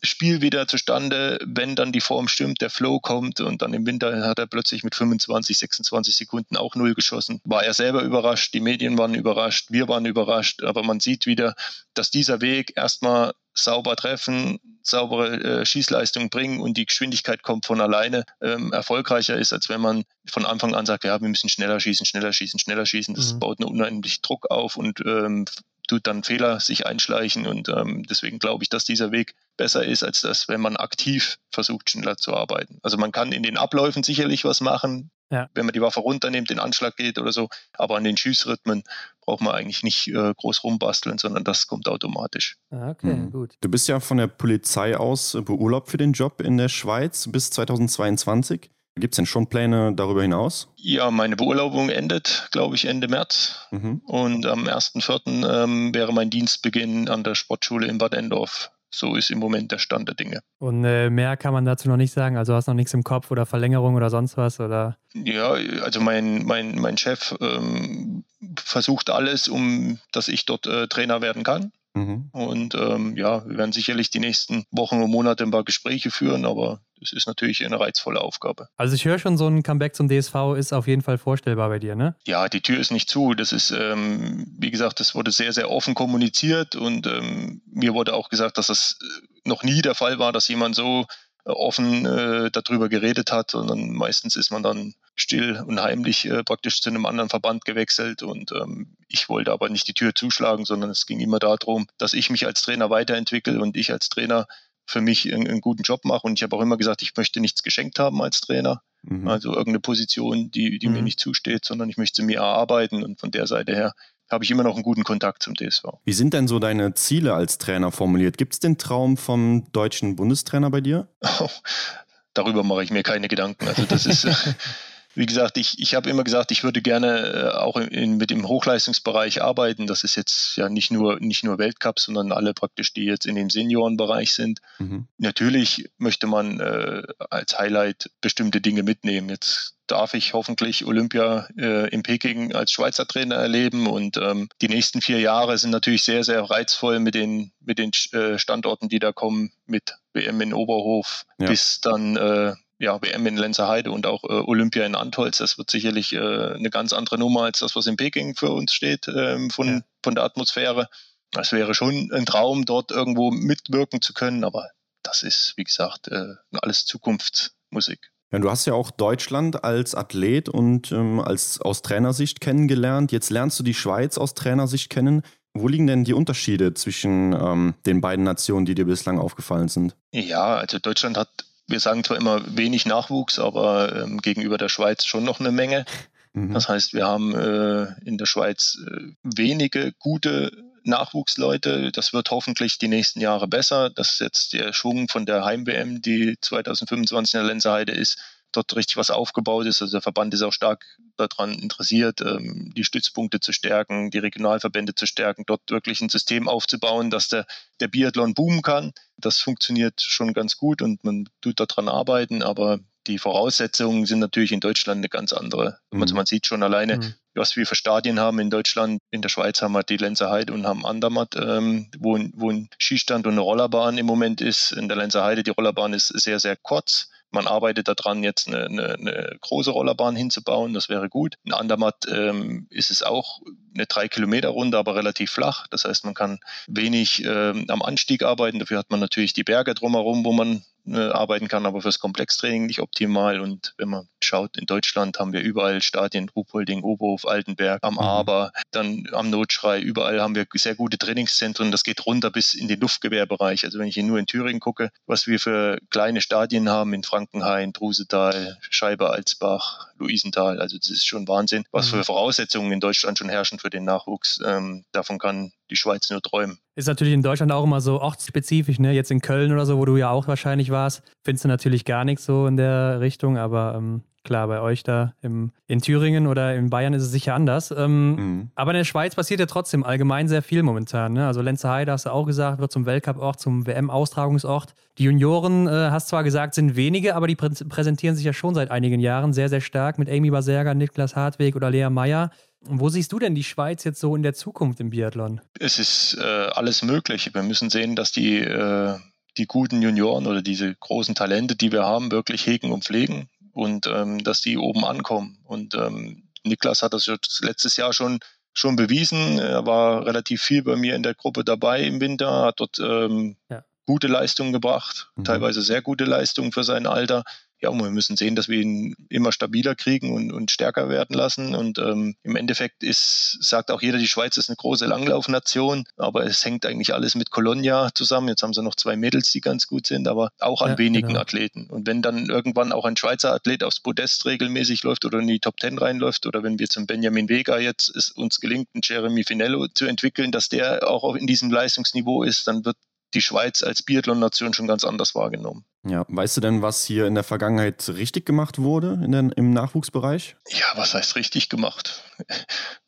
Spiel wieder zustande, wenn dann die Form stimmt, der Flow kommt und dann im Winter hat er plötzlich mit 25, 26 Sekunden auch null geschossen. War er selber überrascht, die Medien waren überrascht, wir waren überrascht, aber man sieht wieder, dass dieser Weg erstmal sauber treffen, saubere äh, Schießleistung bringen und die Geschwindigkeit kommt von alleine, ähm, erfolgreicher ist, als wenn man von Anfang an sagt, ja, wir müssen schneller schießen, schneller schießen, schneller schießen. Das mhm. baut einen unheimlichen Druck auf und ähm, tut dann Fehler sich einschleichen und ähm, deswegen glaube ich, dass dieser Weg besser ist, als das, wenn man aktiv versucht, schneller zu arbeiten. Also man kann in den Abläufen sicherlich was machen, ja. wenn man die Waffe runternimmt, den Anschlag geht oder so, aber an den Schießrhythmen braucht man eigentlich nicht äh, groß rumbasteln, sondern das kommt automatisch. Ah, okay, mhm. gut. Du bist ja von der Polizei aus beurlaubt für den Job in der Schweiz bis 2022. Gibt es denn schon Pläne darüber hinaus? Ja, meine Beurlaubung endet, glaube ich, Ende März. Mhm. Und am 1.4. Ähm, wäre mein Dienstbeginn an der Sportschule in Bad Endorf. So ist im Moment der Stand der Dinge. Und äh, mehr kann man dazu noch nicht sagen? Also hast du noch nichts im Kopf oder Verlängerung oder sonst was? Oder? Ja, also mein, mein, mein Chef ähm, versucht alles, um dass ich dort äh, Trainer werden kann. Mhm. Und ähm, ja, wir werden sicherlich die nächsten Wochen und Monate ein paar Gespräche führen, aber das ist natürlich eine reizvolle Aufgabe. Also ich höre schon, so ein Comeback zum DSV ist auf jeden Fall vorstellbar bei dir, ne? Ja, die Tür ist nicht zu. Das ist, ähm, wie gesagt, das wurde sehr, sehr offen kommuniziert und ähm, mir wurde auch gesagt, dass das äh, noch nie der Fall war, dass jemand so offen äh, darüber geredet hat, sondern meistens ist man dann still und heimlich äh, praktisch zu einem anderen Verband gewechselt. Und ähm, ich wollte aber nicht die Tür zuschlagen, sondern es ging immer darum, dass ich mich als Trainer weiterentwickle und ich als Trainer für mich einen, einen guten Job mache. Und ich habe auch immer gesagt, ich möchte nichts geschenkt haben als Trainer, mhm. also irgendeine Position, die, die mhm. mir nicht zusteht, sondern ich möchte sie mir erarbeiten. Und von der Seite her habe ich immer noch einen guten Kontakt zum DSV. Wie sind denn so deine Ziele als Trainer formuliert? Gibt es den Traum vom deutschen Bundestrainer bei dir? Oh, darüber mache ich mir keine Gedanken. Also das ist, wie gesagt, ich, ich habe immer gesagt, ich würde gerne äh, auch in, mit dem Hochleistungsbereich arbeiten. Das ist jetzt ja nicht nur, nicht nur Weltcup, sondern alle praktisch, die jetzt in dem Seniorenbereich sind. Mhm. Natürlich möchte man äh, als Highlight bestimmte Dinge mitnehmen. Jetzt darf ich hoffentlich Olympia äh, in Peking als Schweizer Trainer erleben. Und ähm, die nächsten vier Jahre sind natürlich sehr, sehr reizvoll mit den, mit den äh, Standorten, die da kommen, mit WM in Oberhof ja. bis dann äh, ja, WM in Lenzerheide und auch äh, Olympia in Antholz. Das wird sicherlich äh, eine ganz andere Nummer als das, was in Peking für uns steht, ähm, von, ja. von der Atmosphäre. Das wäre schon ein Traum, dort irgendwo mitwirken zu können, aber das ist, wie gesagt, äh, alles Zukunftsmusik. Ja, du hast ja auch Deutschland als Athlet und ähm, als aus Trainersicht kennengelernt. Jetzt lernst du die Schweiz aus Trainersicht kennen. Wo liegen denn die Unterschiede zwischen ähm, den beiden Nationen, die dir bislang aufgefallen sind? Ja, also Deutschland hat, wir sagen zwar immer wenig Nachwuchs, aber ähm, gegenüber der Schweiz schon noch eine Menge. Mhm. Das heißt, wir haben äh, in der Schweiz äh, wenige gute Nachwuchsleute. Das wird hoffentlich die nächsten Jahre besser, dass jetzt der Schwung von der Heim-WM, die 2025 in der Lenzerheide ist, dort richtig was aufgebaut ist. Also der Verband ist auch stark daran interessiert, ähm, die Stützpunkte zu stärken, die Regionalverbände zu stärken, dort wirklich ein System aufzubauen, dass der, der Biathlon boomen kann. Das funktioniert schon ganz gut und man tut daran arbeiten, aber die Voraussetzungen sind natürlich in Deutschland eine ganz andere. Mhm. Also man sieht schon alleine, mhm. was wir für Stadien haben in Deutschland. In der Schweiz haben wir die Lenzerheide und haben Andermatt, ähm, wo, wo ein Skistand und eine Rollerbahn im Moment ist. In der Lenzerheide, die Rollerbahn ist sehr, sehr kurz. Man arbeitet daran, jetzt eine, eine, eine große Rollerbahn hinzubauen. Das wäre gut. In Andermatt ähm, ist es auch eine drei Kilometer Runde, aber relativ flach. Das heißt, man kann wenig ähm, am Anstieg arbeiten. Dafür hat man natürlich die Berge drumherum, wo man äh, arbeiten kann, aber fürs Komplextraining nicht optimal. Und wenn man schaut, in Deutschland haben wir überall Stadien, Ruhpolding, Oberhof, Altenberg, am mhm. Aber, dann am Notschrei, überall haben wir sehr gute Trainingszentren. Das geht runter bis in den Luftgewehrbereich. Also wenn ich hier nur in Thüringen gucke, was wir für kleine Stadien haben in Frankenhain, Drusetal, Scheibe, Alsbach, Luisenthal. Also das ist schon Wahnsinn, was für mhm. Voraussetzungen in Deutschland schon herrschen für den Nachwuchs. Ähm, davon kann die Schweiz nur träumen. Ist natürlich in Deutschland auch immer so ortsspezifisch, ne? Jetzt in Köln oder so, wo du ja auch wahrscheinlich warst, findest du natürlich gar nichts so in der Richtung, aber ähm, klar, bei euch da im, in Thüringen oder in Bayern ist es sicher anders. Ähm, mhm. Aber in der Schweiz passiert ja trotzdem allgemein sehr viel momentan. Ne? Also Lenzerheide, hast du auch gesagt, wird zum Weltcup-Ort, zum WM-Austragungsort. Die Junioren, äh, hast zwar gesagt, sind wenige, aber die prä präsentieren sich ja schon seit einigen Jahren sehr, sehr stark mit Amy Baserga, Niklas Hartweg oder Lea Meyer. Wo siehst du denn die Schweiz jetzt so in der Zukunft im Biathlon? Es ist äh, alles möglich. Wir müssen sehen, dass die, äh, die guten Junioren oder diese großen Talente, die wir haben, wirklich hegen und pflegen und ähm, dass die oben ankommen. Und ähm, Niklas hat das letztes Jahr schon schon bewiesen. Er war relativ viel bei mir in der Gruppe dabei im Winter, hat dort ähm, ja. gute Leistungen gebracht, mhm. teilweise sehr gute Leistungen für sein Alter ja, wir müssen sehen, dass wir ihn immer stabiler kriegen und, und stärker werden lassen. Und ähm, im Endeffekt ist, sagt auch jeder, die Schweiz ist eine große Langlaufnation, aber es hängt eigentlich alles mit Colonia zusammen. Jetzt haben sie noch zwei Mädels, die ganz gut sind, aber auch an ja, wenigen genau. Athleten. Und wenn dann irgendwann auch ein Schweizer Athlet aufs Podest regelmäßig läuft oder in die Top Ten reinläuft, oder wenn wir zum Benjamin Vega jetzt es uns gelingt, einen Jeremy Finello zu entwickeln, dass der auch in diesem Leistungsniveau ist, dann wird die Schweiz als Biathlon-Nation schon ganz anders wahrgenommen. Ja, weißt du denn, was hier in der Vergangenheit richtig gemacht wurde in den, im Nachwuchsbereich? Ja, was heißt richtig gemacht?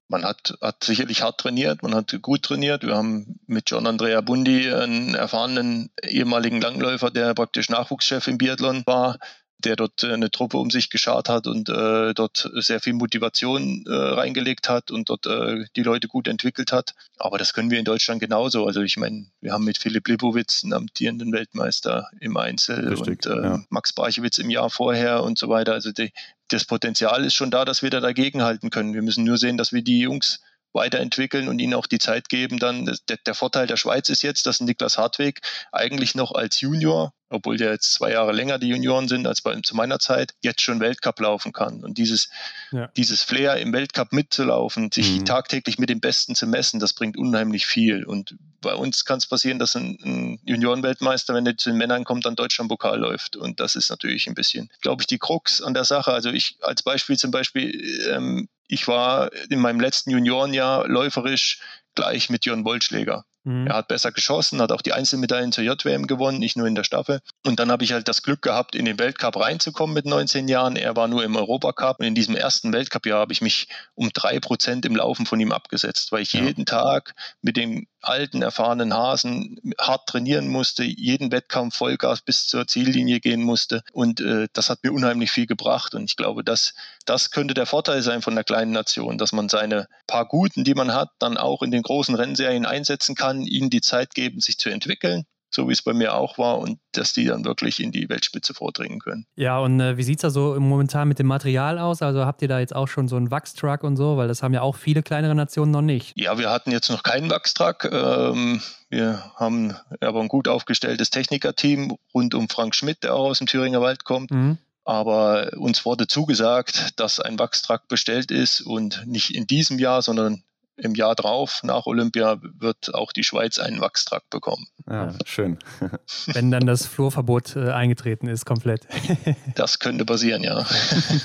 Man hat, hat sicherlich hart trainiert, man hat gut trainiert. Wir haben mit John Andrea Bundi einen erfahrenen ehemaligen Langläufer, der praktisch Nachwuchschef im Biathlon war der dort äh, eine Truppe um sich geschart hat und äh, dort sehr viel Motivation äh, reingelegt hat und dort äh, die Leute gut entwickelt hat. Aber das können wir in Deutschland genauso. Also ich meine, wir haben mit Philipp Libowitz einen amtierenden Weltmeister im Einzel Richtig, und äh, ja. Max Barchewitz im Jahr vorher und so weiter. Also die, das Potenzial ist schon da, dass wir da dagegenhalten können. Wir müssen nur sehen, dass wir die Jungs weiterentwickeln und ihnen auch die Zeit geben. Dann der, der Vorteil der Schweiz ist jetzt, dass Niklas Hartweg eigentlich noch als Junior obwohl der jetzt zwei Jahre länger die Junioren sind als bei, zu meiner Zeit, jetzt schon Weltcup laufen kann. Und dieses, ja. dieses Flair im Weltcup mitzulaufen, sich mhm. tagtäglich mit dem Besten zu messen, das bringt unheimlich viel. Und bei uns kann es passieren, dass ein, ein Juniorenweltmeister, wenn er zu den Männern kommt, dann Deutschlandpokal läuft. Und das ist natürlich ein bisschen, glaube ich, die Krux an der Sache. Also ich als Beispiel zum Beispiel, ähm, ich war in meinem letzten Juniorenjahr läuferisch gleich mit Jörn Wollschläger. Mhm. Er hat besser geschossen, hat auch die Einzelmedaillen zur JWM gewonnen, nicht nur in der Staffel. Und dann habe ich halt das Glück gehabt, in den Weltcup reinzukommen mit 19 Jahren. Er war nur im Europacup. Und in diesem ersten Weltcup-Jahr habe ich mich um drei Prozent im Laufen von ihm abgesetzt, weil ich ja. jeden Tag mit dem alten, erfahrenen Hasen hart trainieren musste, jeden Wettkampf Vollgas bis zur Ziellinie gehen musste. Und äh, das hat mir unheimlich viel gebracht. Und ich glaube, dass das könnte der Vorteil sein von der kleinen Nation, dass man seine paar Guten, die man hat, dann auch in den großen Rennserien einsetzen kann, ihnen die Zeit geben, sich zu entwickeln so wie es bei mir auch war, und dass die dann wirklich in die Weltspitze vordringen können. Ja, und äh, wie sieht es da so momentan mit dem Material aus? Also habt ihr da jetzt auch schon so einen Wachstruck und so, weil das haben ja auch viele kleinere Nationen noch nicht. Ja, wir hatten jetzt noch keinen Wachstruck. Ähm, wir haben aber ein gut aufgestelltes Technikerteam rund um Frank Schmidt, der auch aus dem Thüringer Wald kommt. Mhm. Aber uns wurde zugesagt, dass ein Wachstruck bestellt ist und nicht in diesem Jahr, sondern im Jahr drauf, nach Olympia, wird auch die Schweiz einen Wachstrakt bekommen. Ja, schön. Wenn dann das Flurverbot äh, eingetreten ist, komplett. das könnte passieren, ja.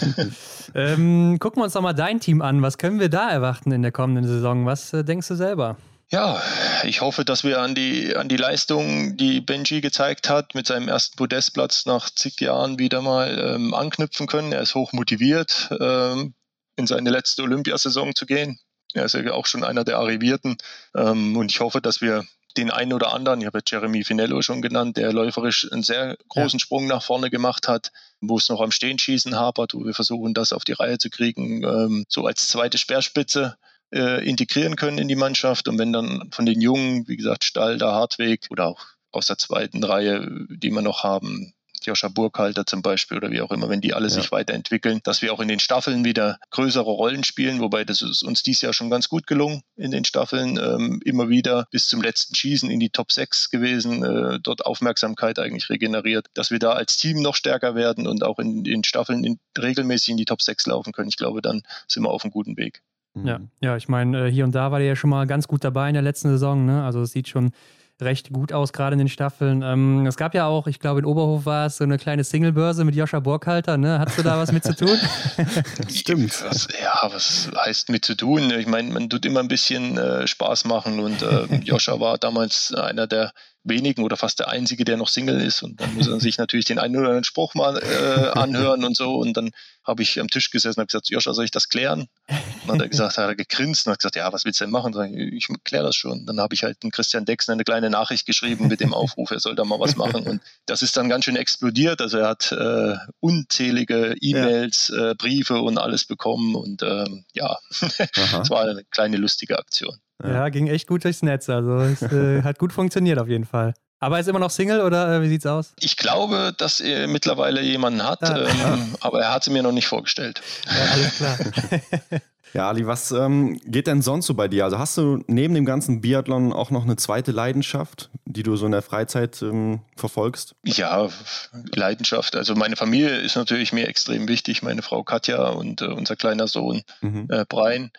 ähm, gucken wir uns doch mal dein Team an. Was können wir da erwarten in der kommenden Saison? Was äh, denkst du selber? Ja, ich hoffe, dass wir an die, an die Leistung, die Benji gezeigt hat, mit seinem ersten Podestplatz nach zig Jahren wieder mal ähm, anknüpfen können. Er ist hoch motiviert, ähm, in seine letzte Olympiasaison zu gehen. Er ist ja auch schon einer der Arrivierten. Ähm, und ich hoffe, dass wir den einen oder anderen, ich habe jetzt Jeremy Finello schon genannt, der läuferisch einen sehr großen ja. Sprung nach vorne gemacht hat, wo es noch am Stehenschießen hapert, wo wir versuchen, das auf die Reihe zu kriegen, ähm, so als zweite Speerspitze äh, integrieren können in die Mannschaft. Und wenn dann von den Jungen, wie gesagt, Stalder, Hartweg oder auch aus der zweiten Reihe, die wir noch haben, Joscha Burkhalter zum Beispiel oder wie auch immer, wenn die alle ja. sich weiterentwickeln, dass wir auch in den Staffeln wieder größere Rollen spielen, wobei das ist uns dieses Jahr schon ganz gut gelungen in den Staffeln, ähm, immer wieder bis zum letzten Schießen in die Top 6 gewesen, äh, dort Aufmerksamkeit eigentlich regeneriert, dass wir da als Team noch stärker werden und auch in den Staffeln in, regelmäßig in die Top 6 laufen können. Ich glaube, dann sind wir auf einem guten Weg. Ja, ja, ich meine, äh, hier und da war der ja schon mal ganz gut dabei in der letzten Saison. Ne? Also es sieht schon recht gut aus, gerade in den Staffeln. Ähm, es gab ja auch, ich glaube, in Oberhof war es so eine kleine Singlebörse mit Joscha Burkhalter. Ne? Hast du da was mit zu tun? Stimmt. Was, ja, was heißt mit zu tun? Ich meine, man tut immer ein bisschen äh, Spaß machen und äh, Joscha war damals einer der wenigen oder fast der einzige, der noch Single ist. Und dann muss er sich natürlich den einen oder anderen Spruch mal äh, anhören und so. Und dann habe ich am Tisch gesessen und habe gesagt, Joscha, soll ich das klären? Und dann hat er gesagt, hat er gegrinst und hat gesagt, ja, was willst du denn machen? Ich, ich kläre das schon. Dann habe ich halt den Christian Dexner eine kleine Nachricht geschrieben mit dem Aufruf, er soll da mal was machen. Und das ist dann ganz schön explodiert. Also er hat äh, unzählige E-Mails, ja. äh, Briefe und alles bekommen. Und ähm, ja, es war eine kleine lustige Aktion. Ja, ging echt gut durchs Netz. Also es äh, hat gut funktioniert auf jeden Fall. Aber er ist immer noch Single oder äh, wie sieht's aus? Ich glaube, dass er mittlerweile jemanden hat, ah, ähm, ja. aber er hat sie mir noch nicht vorgestellt. Ja, alles klar. ja, Ali, was ähm, geht denn sonst so bei dir? Also hast du neben dem ganzen Biathlon auch noch eine zweite Leidenschaft, die du so in der Freizeit ähm, verfolgst? Ja, Leidenschaft. Also meine Familie ist natürlich mir extrem wichtig, meine Frau Katja und äh, unser kleiner Sohn mhm. äh, Brian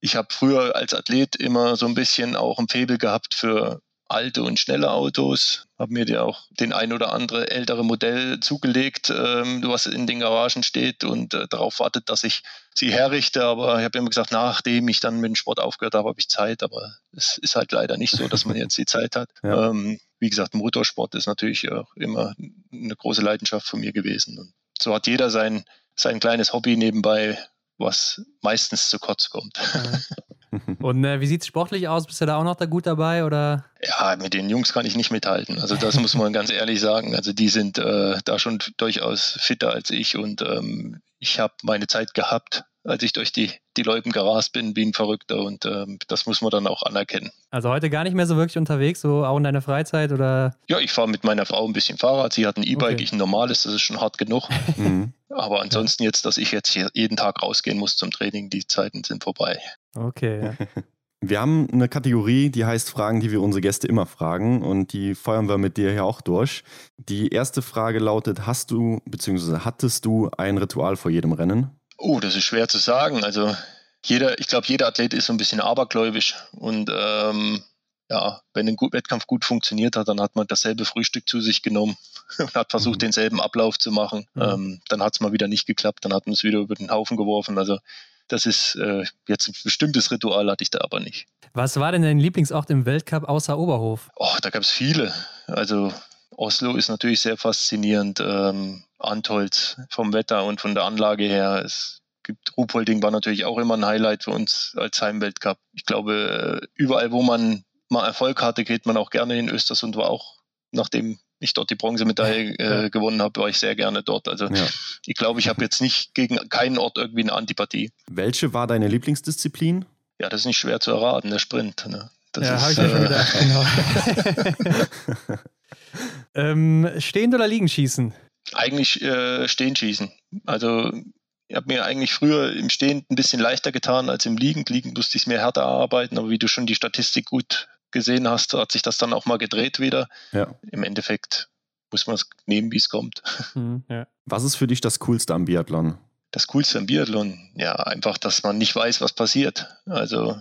ich habe früher als Athlet immer so ein bisschen auch ein Faible gehabt für alte und schnelle Autos. Habe mir ja auch den ein oder andere ältere Modell zugelegt, ähm, was in den Garagen steht und äh, darauf wartet, dass ich sie herrichte. Aber ich habe immer gesagt, nachdem ich dann mit dem Sport aufgehört habe, habe ich Zeit. Aber es ist halt leider nicht so, dass man jetzt die Zeit hat. Ja. Ähm, wie gesagt, Motorsport ist natürlich auch immer eine große Leidenschaft von mir gewesen. Und so hat jeder sein, sein kleines Hobby nebenbei, was meistens zu kurz kommt. Und äh, wie sieht es sportlich aus? Bist du da auch noch da gut dabei? Oder? Ja, mit den Jungs kann ich nicht mithalten. Also das muss man ganz ehrlich sagen. Also die sind äh, da schon durchaus fitter als ich und ähm, ich habe meine Zeit gehabt, als ich durch die, die Loipen gerast bin, wie ein Verrückter und ähm, das muss man dann auch anerkennen. Also heute gar nicht mehr so wirklich unterwegs, so auch in deiner Freizeit oder? Ja, ich fahre mit meiner Frau ein bisschen Fahrrad. Sie hat ein E-Bike, okay. ich ein normales, das ist schon hart genug. Mhm. Aber ansonsten jetzt, dass ich jetzt hier jeden Tag rausgehen muss zum Training, die Zeiten sind vorbei. Okay. Ja. Wir haben eine Kategorie, die heißt Fragen, die wir unsere Gäste immer fragen und die feuern wir mit dir hier auch durch. Die erste Frage lautet, hast du bzw. hattest du ein Ritual vor jedem Rennen? Oh, das ist schwer zu sagen. Also jeder, ich glaube, jeder Athlet ist so ein bisschen abergläubisch und ähm, ja, wenn ein gut, Wettkampf gut funktioniert hat, dann hat man dasselbe Frühstück zu sich genommen und hat versucht, mhm. denselben Ablauf zu machen. Mhm. Ähm, dann hat es mal wieder nicht geklappt, dann hat man es wieder über den Haufen geworfen. Also das ist äh, jetzt ein bestimmtes Ritual hatte ich da aber nicht. Was war denn dein Lieblingsort im Weltcup außer Oberhof? Oh, da gab es viele. Also Oslo ist natürlich sehr faszinierend. Ähm, Antholz vom Wetter und von der Anlage her. Es gibt Ruhpolding war natürlich auch immer ein Highlight für uns als Heimweltcup. Ich glaube, überall, wo man mal Erfolg hatte, geht man auch gerne in Östersund, war auch, nachdem ich dort die Bronzemedaille äh, gewonnen habe, war ich sehr gerne dort. Also ja. ich glaube, ich habe jetzt nicht gegen keinen Ort irgendwie eine Antipathie. Welche war deine Lieblingsdisziplin? Ja, das ist nicht schwer zu erraten, der Sprint. Ne? Das ja, habe ich mir schon gedacht, genau. ähm, stehend oder liegen schießen? Eigentlich äh, stehen schießen. Also ich habe mir eigentlich früher im Stehen ein bisschen leichter getan als im Liegen. Liegen musste ich es mir härter erarbeiten, aber wie du schon die Statistik gut gesehen hast, hat sich das dann auch mal gedreht wieder. Ja. Im Endeffekt muss man es nehmen, wie es kommt. Mhm, ja. Was ist für dich das Coolste am Biathlon? Das Coolste am Biathlon, ja, einfach, dass man nicht weiß, was passiert. Also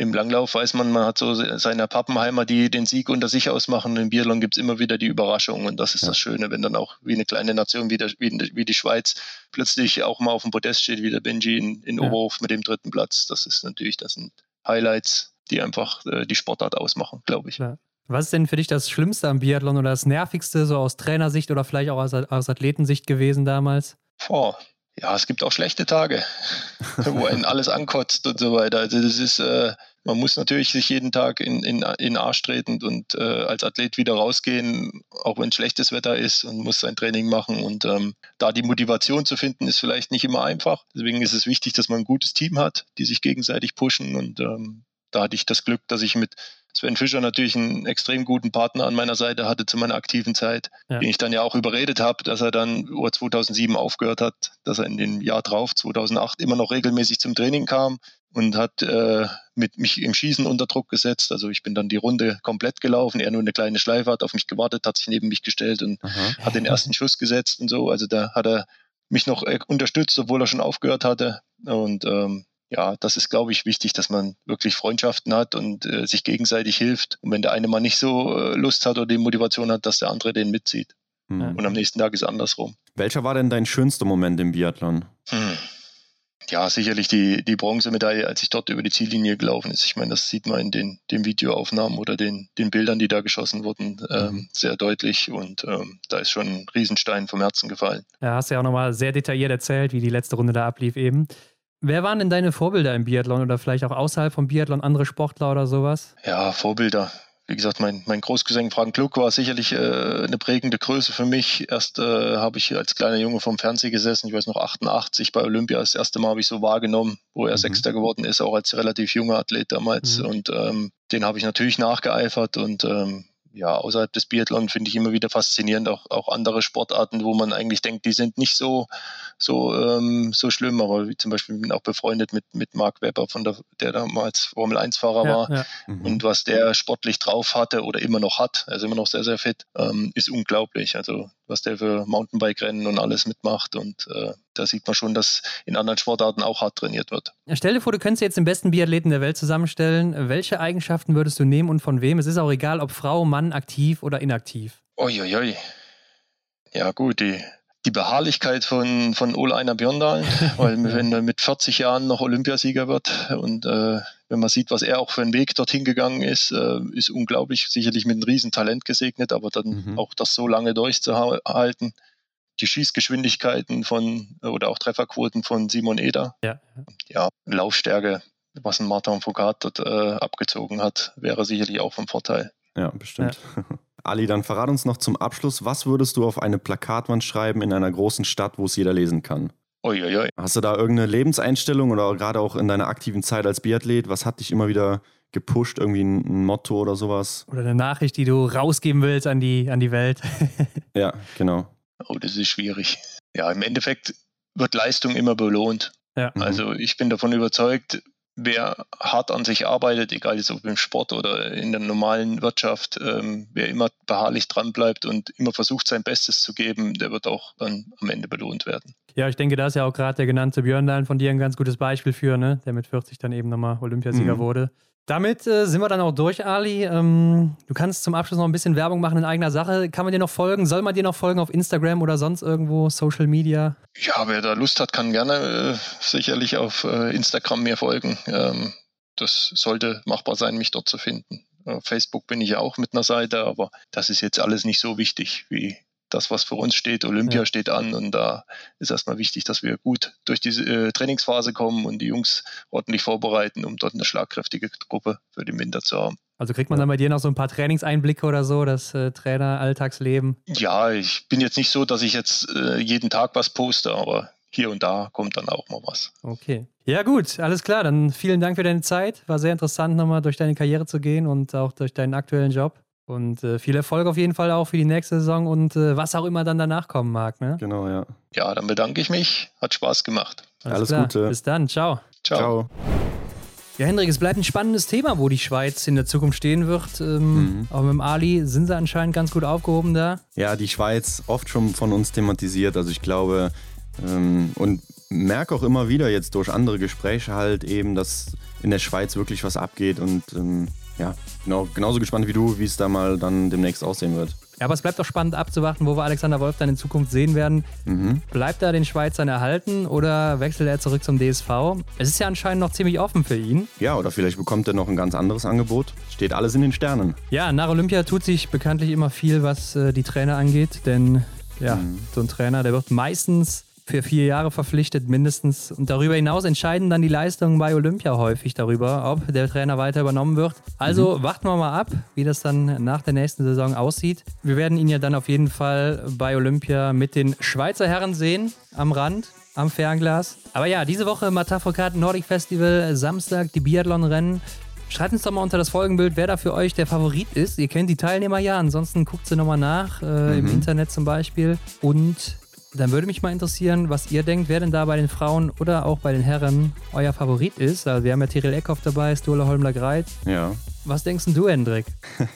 im Langlauf weiß man, man hat so seine Pappenheimer, die den Sieg unter sich ausmachen. Im Biathlon gibt es immer wieder die Überraschung und das ist ja. das Schöne, wenn dann auch wie eine kleine Nation wie, der, wie, wie, die Schweiz plötzlich auch mal auf dem Podest steht, wie der Benji in, in ja. Oberhof mit dem dritten Platz. Das ist natürlich, das sind Highlights, die einfach äh, die Sportart ausmachen, glaube ich. Ja. Was ist denn für dich das Schlimmste am Biathlon oder das Nervigste, so aus Trainersicht oder vielleicht auch aus, aus Athletensicht gewesen damals? Boah, ja, es gibt auch schlechte Tage, wo einen alles ankotzt und so weiter. Also das ist, äh, man muss natürlich sich jeden Tag in, in, in Arsch treten und äh, als Athlet wieder rausgehen, auch wenn schlechtes Wetter ist und muss sein Training machen. Und ähm, da die Motivation zu finden, ist vielleicht nicht immer einfach. Deswegen ist es wichtig, dass man ein gutes Team hat, die sich gegenseitig pushen und ähm, da hatte ich das Glück, dass ich mit Sven Fischer natürlich einen extrem guten Partner an meiner Seite hatte zu meiner aktiven Zeit, ja. den ich dann ja auch überredet habe, dass er dann Uhr 2007 aufgehört hat, dass er in dem Jahr drauf, 2008, immer noch regelmäßig zum Training kam und hat äh, mit mich im Schießen unter Druck gesetzt. Also ich bin dann die Runde komplett gelaufen, er nur eine kleine Schleife hat auf mich gewartet, hat sich neben mich gestellt und Aha. hat den ersten Schuss gesetzt und so. Also da hat er mich noch äh, unterstützt, obwohl er schon aufgehört hatte. Und ähm, ja, das ist, glaube ich, wichtig, dass man wirklich Freundschaften hat und äh, sich gegenseitig hilft. Und wenn der eine mal nicht so äh, Lust hat oder die Motivation hat, dass der andere den mitzieht. Hm. Und am nächsten Tag ist es andersrum. Welcher war denn dein schönster Moment im Biathlon? Hm. Ja, sicherlich die, die Bronzemedaille, als ich dort über die Ziellinie gelaufen ist. Ich meine, das sieht man in den, den Videoaufnahmen oder den, den Bildern, die da geschossen wurden, ähm, mhm. sehr deutlich. Und ähm, da ist schon ein Riesenstein vom Herzen gefallen. Ja, hast ja auch nochmal sehr detailliert erzählt, wie die letzte Runde da ablief eben. Wer waren denn deine Vorbilder im Biathlon oder vielleicht auch außerhalb vom Biathlon andere Sportler oder sowas? Ja, Vorbilder. Wie gesagt, mein, mein Großcousin Frank Gluck war sicherlich äh, eine prägende Größe für mich. Erst äh, habe ich als kleiner Junge vom Fernsehen gesessen, ich weiß noch 88 bei Olympia, das erste Mal habe ich so wahrgenommen, wo er mhm. Sechster geworden ist, auch als relativ junger Athlet damals. Mhm. Und ähm, den habe ich natürlich nachgeeifert und ähm, ja, außerhalb des Biathlon finde ich immer wieder faszinierend, auch, auch andere Sportarten, wo man eigentlich denkt, die sind nicht so, so, ähm, so schlimm, aber wie zum Beispiel bin ich auch befreundet mit, mit Mark Webber, von der, der damals Formel-1-Fahrer ja, war. Ja. Mhm. Und was der sportlich drauf hatte oder immer noch hat, also immer noch sehr, sehr fit, ähm, ist unglaublich. Also was der für Mountainbike-Rennen und alles mitmacht. Und äh, da sieht man schon, dass in anderen Sportarten auch hart trainiert wird. Stell dir vor, du könntest jetzt den besten Biathleten der Welt zusammenstellen. Welche Eigenschaften würdest du nehmen und von wem? Es ist auch egal, ob Frau, Mann, aktiv oder inaktiv. Uiuiui. Ja, gut, die die Beharrlichkeit von, von Ole Einer Björndal, weil wenn er mit 40 Jahren noch Olympiasieger wird und äh, wenn man sieht, was er auch für einen Weg dorthin gegangen ist, äh, ist unglaublich, sicherlich mit einem riesen Talent gesegnet, aber dann mhm. auch das so lange durchzuhalten. Die Schießgeschwindigkeiten von oder auch Trefferquoten von Simon Eder. Ja, ja Laufstärke, was ein Martin Foucault dort äh, abgezogen hat, wäre sicherlich auch vom Vorteil. Ja, bestimmt. Ja. Ali, dann verrat uns noch zum Abschluss, was würdest du auf eine Plakatwand schreiben in einer großen Stadt, wo es jeder lesen kann? Uiuiui. Hast du da irgendeine Lebenseinstellung oder gerade auch in deiner aktiven Zeit als Biathlet, was hat dich immer wieder gepusht, irgendwie ein, ein Motto oder sowas? Oder eine Nachricht, die du rausgeben willst an die, an die Welt? ja, genau. Oh, das ist schwierig. Ja, im Endeffekt wird Leistung immer belohnt. Ja. Also ich bin davon überzeugt, wer hart an sich arbeitet, egal jetzt ob im Sport oder in der normalen Wirtschaft, ähm, wer immer beharrlich dranbleibt und immer versucht, sein Bestes zu geben, der wird auch dann am Ende belohnt werden. Ja, ich denke, da ist ja auch gerade der genannte Björn von dir ein ganz gutes Beispiel für, ne? der mit 40 dann eben nochmal Olympiasieger mhm. wurde. Damit äh, sind wir dann auch durch, Ali. Ähm, du kannst zum Abschluss noch ein bisschen Werbung machen in eigener Sache. Kann man dir noch folgen? Soll man dir noch folgen auf Instagram oder sonst irgendwo, Social Media? Ja, wer da Lust hat, kann gerne äh, sicherlich auf äh, Instagram mir folgen. Ähm, das sollte machbar sein, mich dort zu finden. Auf Facebook bin ich ja auch mit einer Seite, aber das ist jetzt alles nicht so wichtig wie das, was für uns steht. Olympia ja. steht an und da ist erstmal wichtig, dass wir gut durch diese äh, Trainingsphase kommen und die Jungs ordentlich vorbereiten, um dort eine schlagkräftige Gruppe für den Winter zu haben. Also kriegt man dann bei dir noch so ein paar Trainingseinblicke oder so, das äh, Trainer-Alltagsleben? Ja, ich bin jetzt nicht so, dass ich jetzt äh, jeden Tag was poste, aber hier und da kommt dann auch mal was. Okay. Ja, gut, alles klar. Dann vielen Dank für deine Zeit. War sehr interessant, nochmal durch deine Karriere zu gehen und auch durch deinen aktuellen Job. Und äh, viel Erfolg auf jeden Fall auch für die nächste Saison und äh, was auch immer dann danach kommen mag. Ne? Genau, ja. Ja, dann bedanke ich mich. Hat Spaß gemacht. Alles, Alles Gute. Bis dann. Ciao. Ciao. Ciao. Ja, Hendrik, es bleibt ein spannendes Thema, wo die Schweiz in der Zukunft stehen wird. Ähm, mhm. Aber mit dem Ali sind sie anscheinend ganz gut aufgehoben da. Ja, die Schweiz oft schon von uns thematisiert. Also ich glaube ähm, und merke auch immer wieder jetzt durch andere Gespräche halt eben, dass in der Schweiz wirklich was abgeht und ähm, ja, genau, genauso gespannt wie du, wie es da mal dann demnächst aussehen wird. Ja, aber es bleibt auch spannend abzuwarten, wo wir Alexander Wolf dann in Zukunft sehen werden. Mhm. Bleibt er den Schweizern erhalten oder wechselt er zurück zum DSV? Es ist ja anscheinend noch ziemlich offen für ihn. Ja, oder vielleicht bekommt er noch ein ganz anderes Angebot. Steht alles in den Sternen. Ja, nach Olympia tut sich bekanntlich immer viel, was äh, die Trainer angeht, denn ja, mhm. so ein Trainer, der wird meistens für vier Jahre verpflichtet mindestens. Und darüber hinaus entscheiden dann die Leistungen bei Olympia häufig darüber, ob der Trainer weiter übernommen wird. Also mhm. warten wir mal ab, wie das dann nach der nächsten Saison aussieht. Wir werden ihn ja dann auf jeden Fall bei Olympia mit den Schweizer Herren sehen am Rand am Fernglas. Aber ja, diese Woche Matafokat Nordic Festival, Samstag die Biathlon-Rennen. Schreibt uns doch mal unter das Folgenbild, wer da für euch der Favorit ist. Ihr kennt die Teilnehmer ja, ansonsten guckt sie nochmal nach, äh, im Mhm. Internet zum Beispiel. Und dann würde mich mal interessieren, was ihr denkt, wer denn da bei den Frauen oder auch bei den Herren euer Favorit ist. Also wir haben ja Tyrell Eckhoff dabei, Stola Holmler Greit. Ja. Was denkst denn du, Hendrik?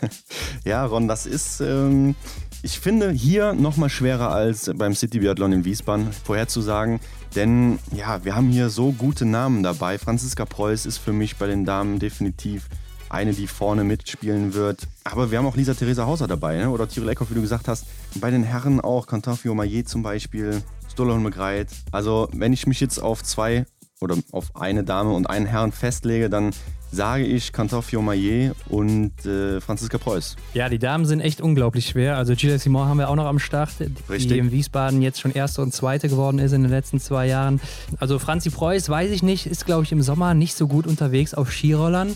Ja, Ron, das ist, ähm, ich finde, hier nochmal schwerer als beim City Biathlon in Wiesbaden vorherzusagen. Denn ja, wir haben hier so gute Namen dabei. Franziska Preuß ist für mich bei den Damen definitiv eine, die vorne mitspielen wird. Aber wir haben auch Lisa Theresa Hauser dabei, ne? oder Tyrell Eckhoff, wie du gesagt hast. Bei den Herren auch Quentin Fiormaillet zum Beispiel, Stola Holmgreit. Also, wenn ich mich jetzt auf zwei oder auf eine Dame und einen Herrn festlege, dann sage ich Quentin Fiormaillet und äh, Franziska Preuß. Ja, die Damen sind echt unglaublich schwer. Also Gilles Simon haben wir auch noch am Start, die Richtig. in Wiesbaden jetzt schon Erste und Zweite geworden ist in den letzten zwei Jahren. Also Franzi Preuß, weiß ich nicht, ist glaube ich im Sommer nicht so gut unterwegs auf Skirollern,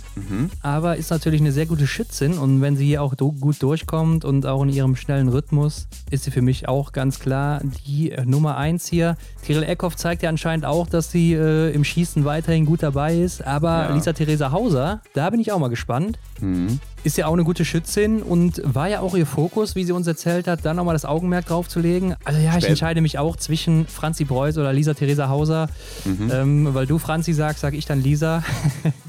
aber ist natürlich eine sehr gute Schützin und wenn sie hier auch do gut durchkommt und auch in ihrem schnellen Rhythmus, ist sie für mich auch ganz klar die äh, Nummer eins hier. Tyrell Eckhoff zeigt ja anscheinend auch, dass sie äh, im Schießen weiterhin gut dabei ist, aber Ja. Lisa Theresa Hauser, da bin ich auch mal gespannt Mhm. ist ja auch eine gute Schützin und war ja auch ihr Fokus, wie sie uns erzählt hat, dann nochmal das Augenmerk drauf zu legen. Also ja, ich Spät. entscheide mich auch zwischen Franzi Preuß oder Lisa Theresa Hauser. Ähm, weil du Franzi sagst, sage ich dann Lisa.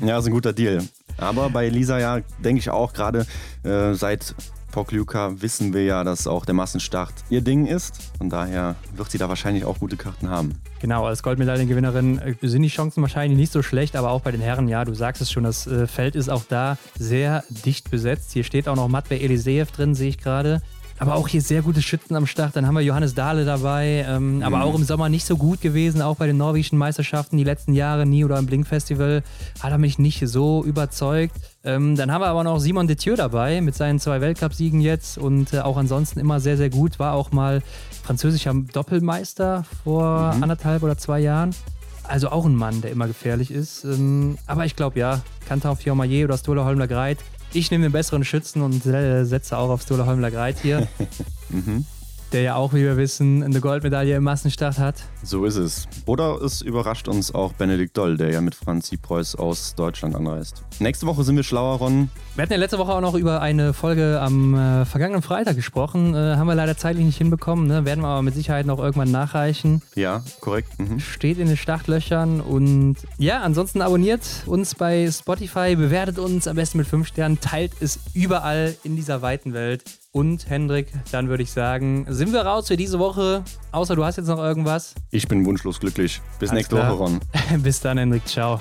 Ja, ist ein guter Deal. Aber bei Lisa ja, denke ich auch gerade äh, seit Pokljuka wissen wir ja, dass auch der Massenstart ihr Ding ist. Von daher wird sie da wahrscheinlich auch gute Karten haben. Genau, als Goldmedaillengewinnerin äh, sind die Chancen wahrscheinlich nicht so schlecht, aber auch bei den Herren, ja, du sagst es schon, das äh, Feld ist auch da sehr dicht besetzt. Hier steht auch noch Matvei Eliseev drin, sehe ich gerade. Aber auch hier sehr gute Schützen am Start. Dann haben wir Johannes Dahle dabei, ähm, aber auch im Sommer nicht so gut gewesen, auch bei den norwegischen Meisterschaften die letzten Jahre nie oder im Blink-Festival hat er mich nicht so überzeugt. Ähm, dann haben wir aber noch Simon Detieu dabei mit seinen zwei Weltcupsiegen jetzt und äh, auch ansonsten immer sehr, sehr gut. War auch mal französischer Doppelmeister vor anderthalb oder zwei Jahren. Also auch ein Mann, der immer gefährlich ist. Ähm, aber ich glaube ja, Kantar Fiormaillet oder Stola Holmler Greit. Ich nehme den besseren Schützen und äh, setze auch auf Stola Holmler Greit hier. Der ja auch, wie wir wissen, eine Goldmedaille im Massenstart hat. So ist es. Oder es überrascht uns auch Benedikt Doll, der ja mit Franzi Preuß aus Deutschland anreist. Nächste Woche sind wir schlauer, Ron. Wir hatten ja letzte Woche auch noch über eine Folge am äh, vergangenen Freitag gesprochen. Äh, haben wir leider zeitlich nicht hinbekommen. Ne? Werden wir aber mit Sicherheit noch irgendwann nachreichen. Ja, korrekt. Mhm. steht in den Startlöchern. Und ja, ansonsten abonniert uns bei Spotify, bewertet uns am besten mit 5 Sternen, teilt es überall in dieser weiten Welt. Und Hendrik, dann würde ich sagen, sind wir raus für diese Woche. Außer du hast jetzt noch irgendwas. Ich bin wunschlos glücklich. Bis Alles nächste klar. Woche, Ron. Bis dann, Hendrik. Ciao.